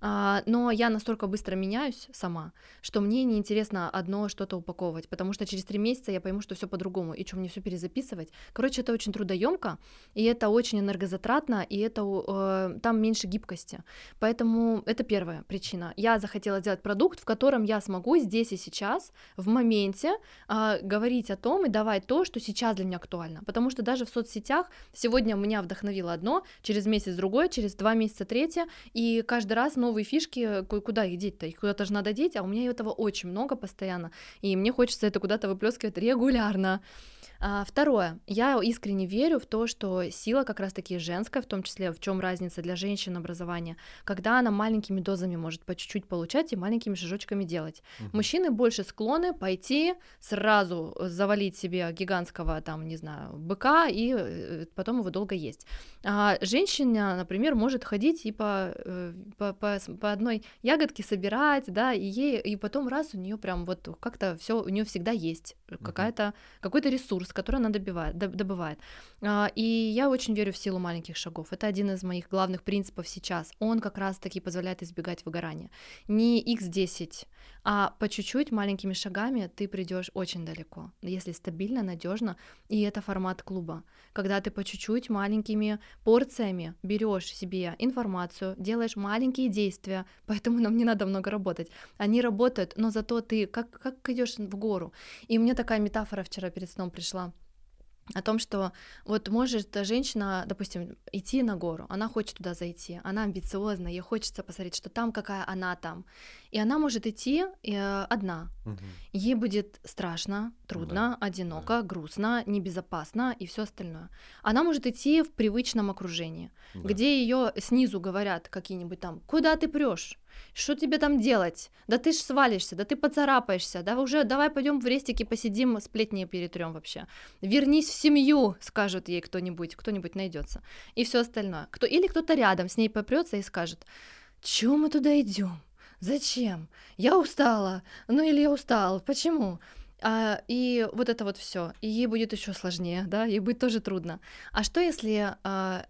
А, но я настолько быстро меняюсь сама, что мне неинтересно одно что-то упаковывать, потому что через три месяца я пойму, что все по-другому, и что мне все перезаписывать. Короче, это очень трудоемко, и это очень энергозатратно, и это э, там меньше гибкости. Поэтому это первая причина. Я захотела сделать продукт, в котором я смогу здесь и сейчас, в моменте, э, говорить о том и давать то, что сейчас для меня актуально. Потому что даже в соцсетях сегодня меня вдохновило одно, через месяц другое, через два месяца третье, и каждый раз новые фишки, ку- куда их деть-то? Их куда-то же надо деть, а у меня этого очень много постоянно, и мне хочется это куда-то выплескивать регулярно. А, второе, я искренне верю, верю в то, что сила как раз-таки женская, в том числе в чем разница для женщин образования, когда она маленькими дозами может по чуть-чуть получать и маленькими шажочками делать. Угу. Мужчины больше склонны пойти сразу завалить себе гигантского там, не знаю, быка и э, потом его долго есть. А женщина, например, может ходить и по, э, по, по, по одной ягодке собирать, да, и ей, и потом раз у нее прям вот как-то все у нее всегда есть какая-то какой-то ресурс, который она добивает, добывает. А, и я очень верю в силу маленьких шагов. Это один из моих главных принципов сейчас. Он как раз-таки позволяет избегать выгорания. Не x10, а по чуть-чуть маленькими шагами ты придешь очень далеко, если стабильно, надежно. И это формат клуба, когда ты по чуть-чуть маленькими порциями берешь себе информацию, делаешь маленькие действия, поэтому нам не надо много работать. Они работают, но зато ты как, как идешь в гору. И мне такая метафора вчера перед сном пришла о том, что вот может женщина, допустим, идти на гору, она хочет туда зайти, она амбициозна, ей хочется посмотреть, что там, какая она там. И она может идти э, одна. Угу. Ей будет страшно, трудно, да. одиноко, да. грустно, небезопасно и все остальное. Она может идти в привычном окружении, да. где ее снизу говорят какие-нибудь там, куда ты прешь? Что тебе там делать? Да ты ж свалишься, да ты поцарапаешься, да уже давай пойдем в рестике посидим, сплетни перетрем вообще. Вернись в семью, скажет ей кто-нибудь, кто-нибудь найдется. И все остальное. Кто, или кто-то рядом с ней попрется и скажет, чего мы туда идем? Зачем? Я устала. Ну или я устал. Почему? А, и вот это вот все. И ей будет еще сложнее, да, ей будет тоже трудно. А что если а,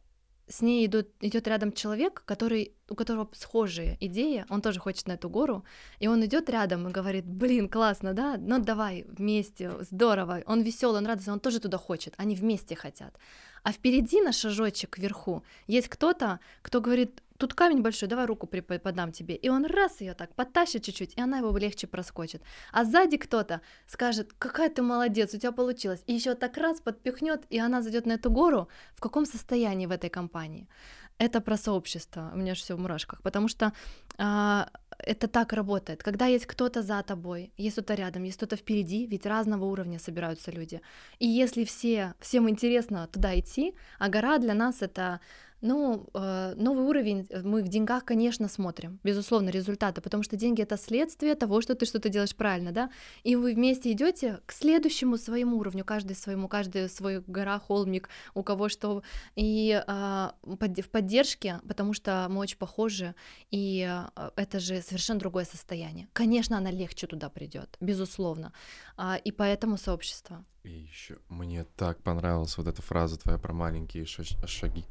с ней идут, идет рядом человек, который, у которого схожие идеи, он тоже хочет на эту гору, и он идет рядом и говорит, блин, классно, да, ну давай вместе, здорово, он веселый, он радостный, он тоже туда хочет, они вместе хотят. А впереди на шажочек вверху есть кто-то, кто говорит, тут камень большой, давай руку подам тебе. И он раз ее так потащит чуть-чуть, и она его легче проскочит. А сзади кто-то скажет, какая ты молодец, у тебя получилось. И еще так раз подпихнет, и она зайдет на эту гору. В каком состоянии в этой компании? Это про сообщество. У меня же все в мурашках. Потому что а, это так работает. Когда есть кто-то за тобой, есть кто-то рядом, есть кто-то впереди, ведь разного уровня собираются люди. И если все, всем интересно туда идти, а гора для нас это ну, э, новый уровень э, мы в деньгах, конечно, смотрим, безусловно, результаты, потому что деньги это следствие того, что ты что-то делаешь правильно, да, и вы вместе идете к следующему своему уровню, каждый своему, каждый свой гора, холмик, у кого что, и э, в поддержке, потому что мы очень похожи, и это же совершенно другое состояние. Конечно, она легче туда придет, безусловно, а, и поэтому сообщество. И еще мне так понравилась вот эта фраза твоя про маленькие шаги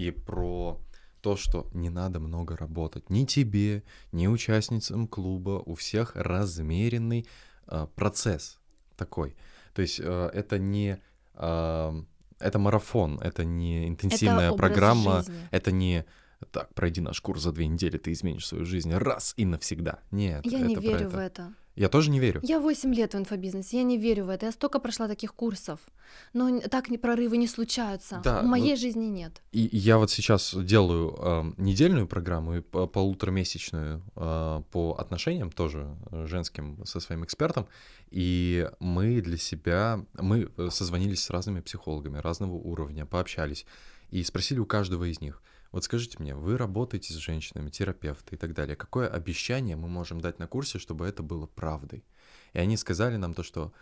и про то, что не надо много работать. Ни тебе, ни участницам клуба, у всех размеренный э, процесс такой. То есть э, это не... Э, это марафон, это не интенсивная это программа, жизни. это не так, пройди наш курс за две недели, ты изменишь свою жизнь раз и навсегда. Нет. Я не верю это. в это. Я тоже не верю. Я 8 лет в инфобизнесе, я не верю в это. Я столько прошла таких курсов. Но так прорывы не случаются. Да, в моей ну, жизни нет. И я вот сейчас делаю э, недельную программу и полуторамесячную э, по отношениям, тоже женским, со своим экспертом. И мы для себя, мы созвонились с разными психологами разного уровня, пообщались и спросили у каждого из них, вот скажите мне, вы работаете с женщинами, терапевты и так далее. Какое обещание мы можем дать на курсе, чтобы это было правдой? И они сказали нам то, что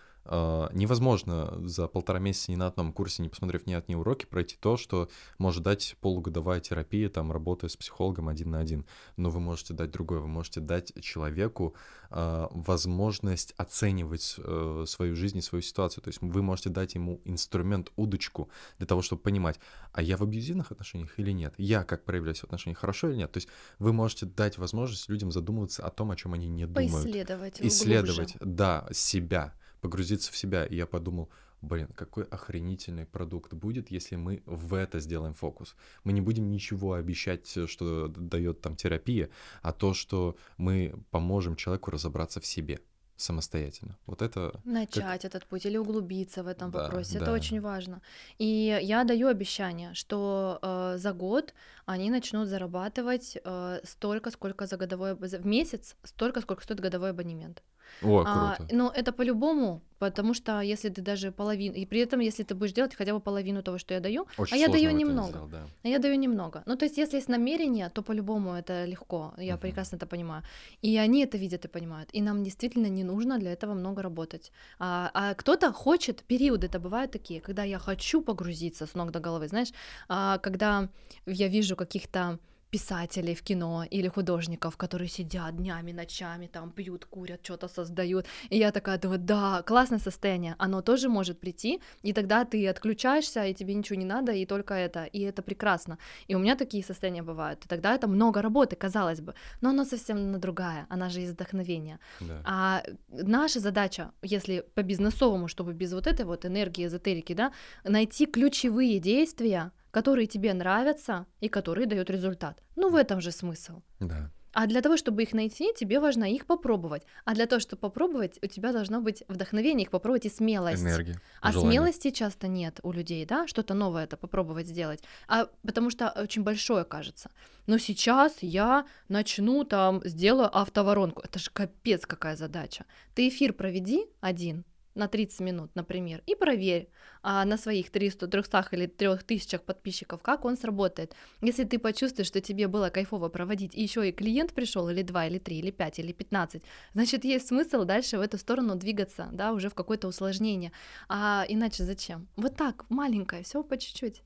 невозможно за полтора месяца ни на одном курсе, не посмотрев ни одни уроки, пройти то, что может дать полугодовая терапия, там, работая с психологом один на один. Но вы можете дать другое, вы можете дать человеку э, возможность оценивать э, свою жизнь и свою ситуацию. То есть вы можете дать ему инструмент, удочку для того, чтобы понимать, а я в абьюзивных отношениях или нет? Я как проявляюсь в отношениях, хорошо или нет? То есть вы можете дать возможность людям задумываться о том, о чем они не думают. Поисследовать. Исследовать, глубже. да, себя погрузиться в себя. И я подумал, блин, какой охренительный продукт будет, если мы в это сделаем фокус. Мы не будем ничего обещать, что дает там терапия, а то, что мы поможем человеку разобраться в себе самостоятельно. Вот это... Начать как... этот путь или углубиться в этом да, вопросе. Да. Это очень важно. И я даю обещание, что э, за год они начнут зарабатывать э, столько, сколько за годовой... В месяц столько, сколько стоит годовой абонемент. О, А, круто. но это по-любому, потому что если ты даже половину, и при этом, если ты будешь делать хотя бы половину того, что я даю, Очень а я даю немного. сделать, да. а я даю немного. Ну, то есть, если есть намерение, то по-любому это легко. Я Мгм. прекрасно это понимаю. И они это видят и понимают. И нам действительно не нужно для этого много работать. А, а кто-то хочет, периоды это бывают такие, когда я хочу погрузиться с ног до головы, знаешь, а, когда я вижу каких-то писателей в кино или художников, которые сидят днями, ночами, там пьют, курят, что-то создают. И я такая думаю, да, классное состояние, оно тоже может прийти, и тогда ты отключаешься, и тебе ничего не надо, и только это, и это прекрасно. И у меня такие состояния бывают. И тогда это много работы, казалось бы, но оно совсем на другая, она же из вдохновения. Да. А наша задача, если по бизнесовому, чтобы без вот этой вот энергии, эзотерики, да, найти ключевые действия, которые тебе нравятся и которые дают результат. Ну, в этом же смысл. Да. А для того, чтобы их найти, тебе важно их попробовать. А для того, чтобы попробовать, у тебя должно быть вдохновение их попробовать и смелость. Энергия. А желание. смелости часто нет у людей, да, что-то новое это попробовать сделать. А потому что очень большое кажется. Но сейчас я начну там, сделаю автоворонку. Это же капец какая задача. Ты эфир проведи один на 30 минут, например, и проверь а, на своих 300, 300 или 3000 подписчиков, как он сработает. Если ты почувствуешь, что тебе было кайфово проводить, и еще и клиент пришел, или 2, или 3, или 5, или 15, значит, есть смысл дальше в эту сторону двигаться, да, уже в какое-то усложнение. А иначе зачем? Вот так, маленькое, все по чуть-чуть.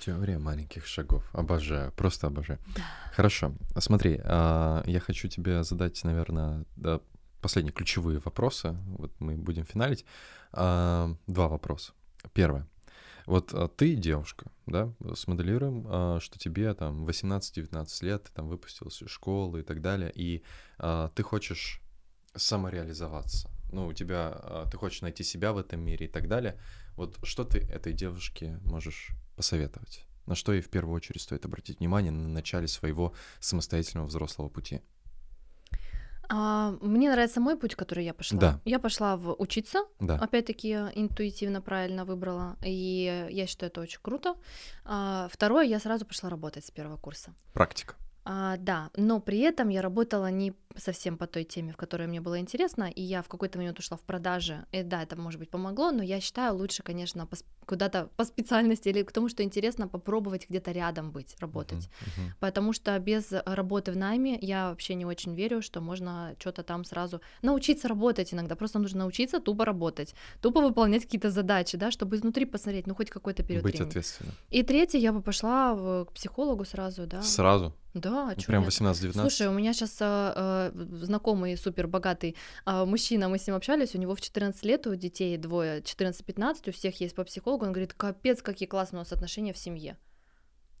Теория маленьких шагов. Обожаю, просто обожаю. Хорошо, смотри, а, я хочу тебе задать, наверное, да, последние ключевые вопросы. Вот мы будем финалить. А, Два вопроса. Первое. Вот а, ты девушка, да, смоделируем, а, что тебе там 18-19 лет, ты там выпустилась из школы и так далее, и ты хочешь самореализоваться. Ну, у тебя, ты хочешь найти себя в этом мире и так далее. Вот что ты этой девушке можешь посоветовать? На что ей в первую очередь стоит обратить внимание на начале своего самостоятельного взрослого пути? А, мне нравится мой путь, который я пошла. Да. Я пошла в учиться, Да. опять-таки интуитивно правильно выбрала, и я считаю это очень круто. А, второе, я сразу пошла работать с первого курса. Практика. А, да, но при этом я работала не совсем по той теме, в которой мне было интересно, и я в какой-то момент ушла в продажи. И да, это, может быть, помогло, но я считаю лучше, конечно, по, сп- куда-то по специальности или к тому, что интересно, попробовать где-то рядом быть, работать. Мгм, мгм. Потому что без работы в найме я вообще не очень верю, что можно что-то там сразу научиться работать иногда. Просто нужно научиться тупо работать, тупо выполнять какие-то задачи, да, чтобы изнутри посмотреть, ну хоть какой-то период Быть времени. ответственным. И третье, я бы пошла в- к психологу сразу, да. Сразу? Да, Ну, Прям нет? 18-19? Слушай, у меня сейчас знакомый супер богатый мужчина, мы с ним общались, у него в 14 лет, у детей двое, 14-15, у всех есть по психологу, он говорит, капец, какие классные у нас отношения в семье.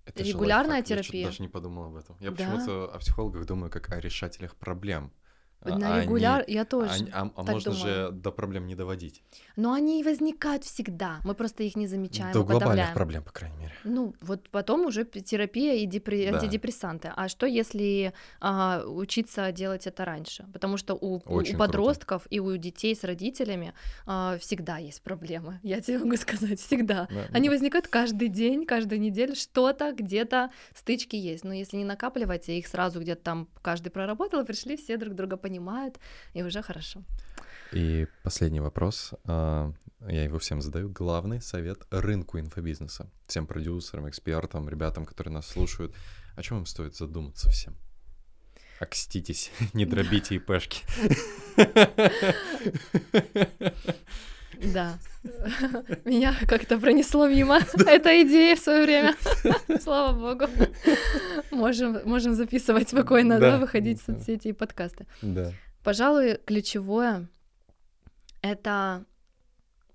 Это регулярная лайфхак, я терапия. даже не подумал об этом. Я Да. почему-то о психологах думаю как о решателях проблем. А- На а регуляр, не- я тоже. а не- А, а можно думаю. же до проблем не доводить. Но они возникают всегда, мы просто их не замечаем, До и глобальных подавляем. проблем, по крайней мере. Ну, вот потом уже терапия и депре- Да. антидепрессанты. А что, если а, учиться делать это раньше? Потому что у, у- Очень у круто. подростков и у детей с родителями а, всегда есть проблемы. Я тебе могу сказать, всегда. Да, Они ну, возникают каждый день, каждую неделю, что-то, где-то стычки есть. Но если не накапливать, и их сразу где-то там каждый проработал, и пришли, все друг друга понимают, и уже хорошо. И последний вопрос, а, я его всем задаю. Главный совет рынку инфобизнеса. Всем продюсерам, экспертам, ребятам, которые нас слушают. О чем им стоит задуматься всем? Окститесь, не дробите ИПшки. Да. Меня как-то пронесло мимо эта идея в свое время. Слава богу. Можем, можем записывать спокойно, да, выходить в соцсети и подкасты. Да. Пожалуй, ключевое это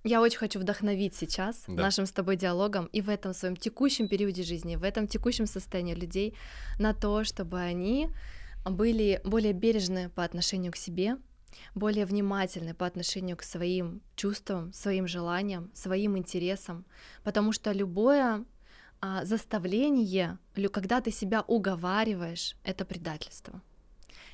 я очень хочу вдохновить сейчас Да. нашим с тобой диалогом и в этом своем текущем периоде жизни, в этом текущем состоянии людей на то, чтобы они были более бережны по отношению к себе, более внимательны по отношению к своим чувствам, своим желаниям, своим интересам, потому что любое а, заставление, когда ты себя уговариваешь, это предательство.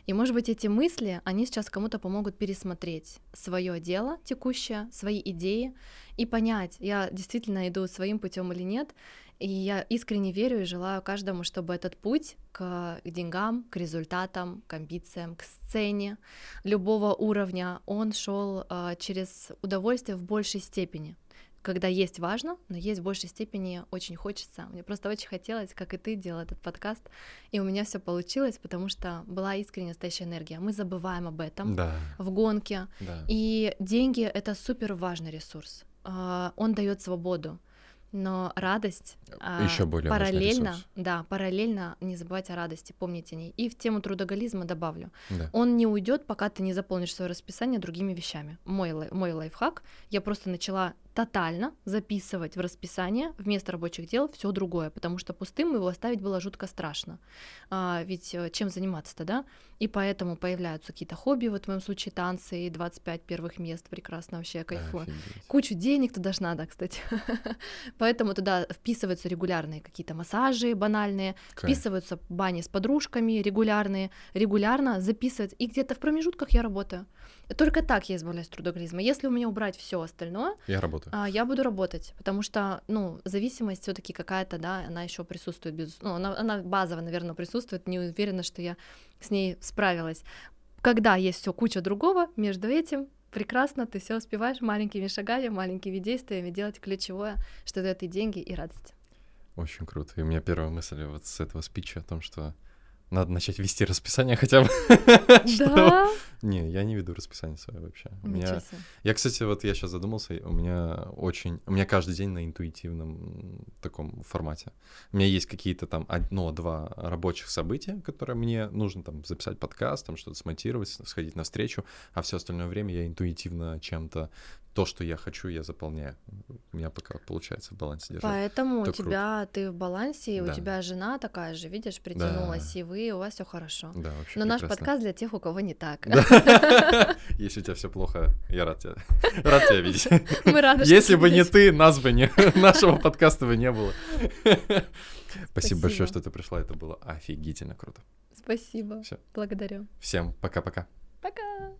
И, может быть, эти мысли, они сейчас кому-то помогут пересмотреть свое дело текущее, свои идеи и понять, я действительно иду своим путем или нет. И я искренне верю и желаю каждому, чтобы этот путь к деньгам, к результатам, к амбициям, к сцене любого уровня, он шел э, через удовольствие в большей степени когда есть важно, но есть в большей степени очень хочется. Мне просто очень хотелось, как и ты, делал этот подкаст, и у меня все получилось, потому что была искренняя настоящая энергия. Мы забываем об этом да. в гонке, да. и деньги — это супер важный ресурс. А, он дает свободу но радость еще более параллельно, да, параллельно не забывать о радости, помнить о ней. И в тему трудоголизма добавлю, да. он не уйдет, пока ты не заполнишь свое расписание другими вещами. Мой мой лайфхак, я просто начала тотально записывать в расписание вместо рабочих дел все другое, потому что пустым его оставить было жутко страшно. А, ведь э, чем заниматься-то, да? И поэтому появляются какие-то хобби, вот в моем случае танцы и 25 первых мест, прекрасно вообще, кайфую. Офигеть. Кучу денег туда ж надо, кстати. поэтому туда вписываются регулярные какие-то массажи банальные, Кайф. вписываются бани с подружками регулярные, регулярно записывать, и где-то в промежутках я работаю. Только так я избавляюсь от трудоголизма. Если у меня убрать все остальное, я работаю а, я буду работать, потому что, ну, зависимость все-таки какая-то, да, она еще присутствует, без, ну, она, она базово, наверное, присутствует. Не уверена, что я с ней справилась. Когда есть все куча другого, между этим прекрасно ты все успеваешь маленькими шагами, маленькими действиями делать ключевое, что дает и деньги, и радость. Очень круто. И у меня первая мысль вот с этого спича о том, что надо начать вести расписание хотя бы. Да? Не, я не веду расписание свое вообще. У меня... Я, кстати, вот я сейчас задумался, у меня очень... У меня каждый день на интуитивном таком формате. У меня есть какие-то там одно-два рабочих события, которые мне нужно там записать подкаст, там что-то смонтировать, сходить на встречу, а все остальное время я интуитивно чем-то то, что я хочу, я заполняю. У меня пока получается в балансе держать. Поэтому это у тебя круто. ты в балансе, и да. у тебя жена такая же, видишь, притянулась, да. и вы, у вас все хорошо. Да, вообще Но прекрасно. наш подкаст для тех, у кого не так. Если у тебя все плохо, я рад тебя, рад тебя видеть. Мы рады. Если бы не ты, нас бы не, нашего подкаста бы не было. Спасибо большое, что ты пришла. Это было офигительно круто. Спасибо. Благодарю. Всем пока-пока. Пока. -пока. пока.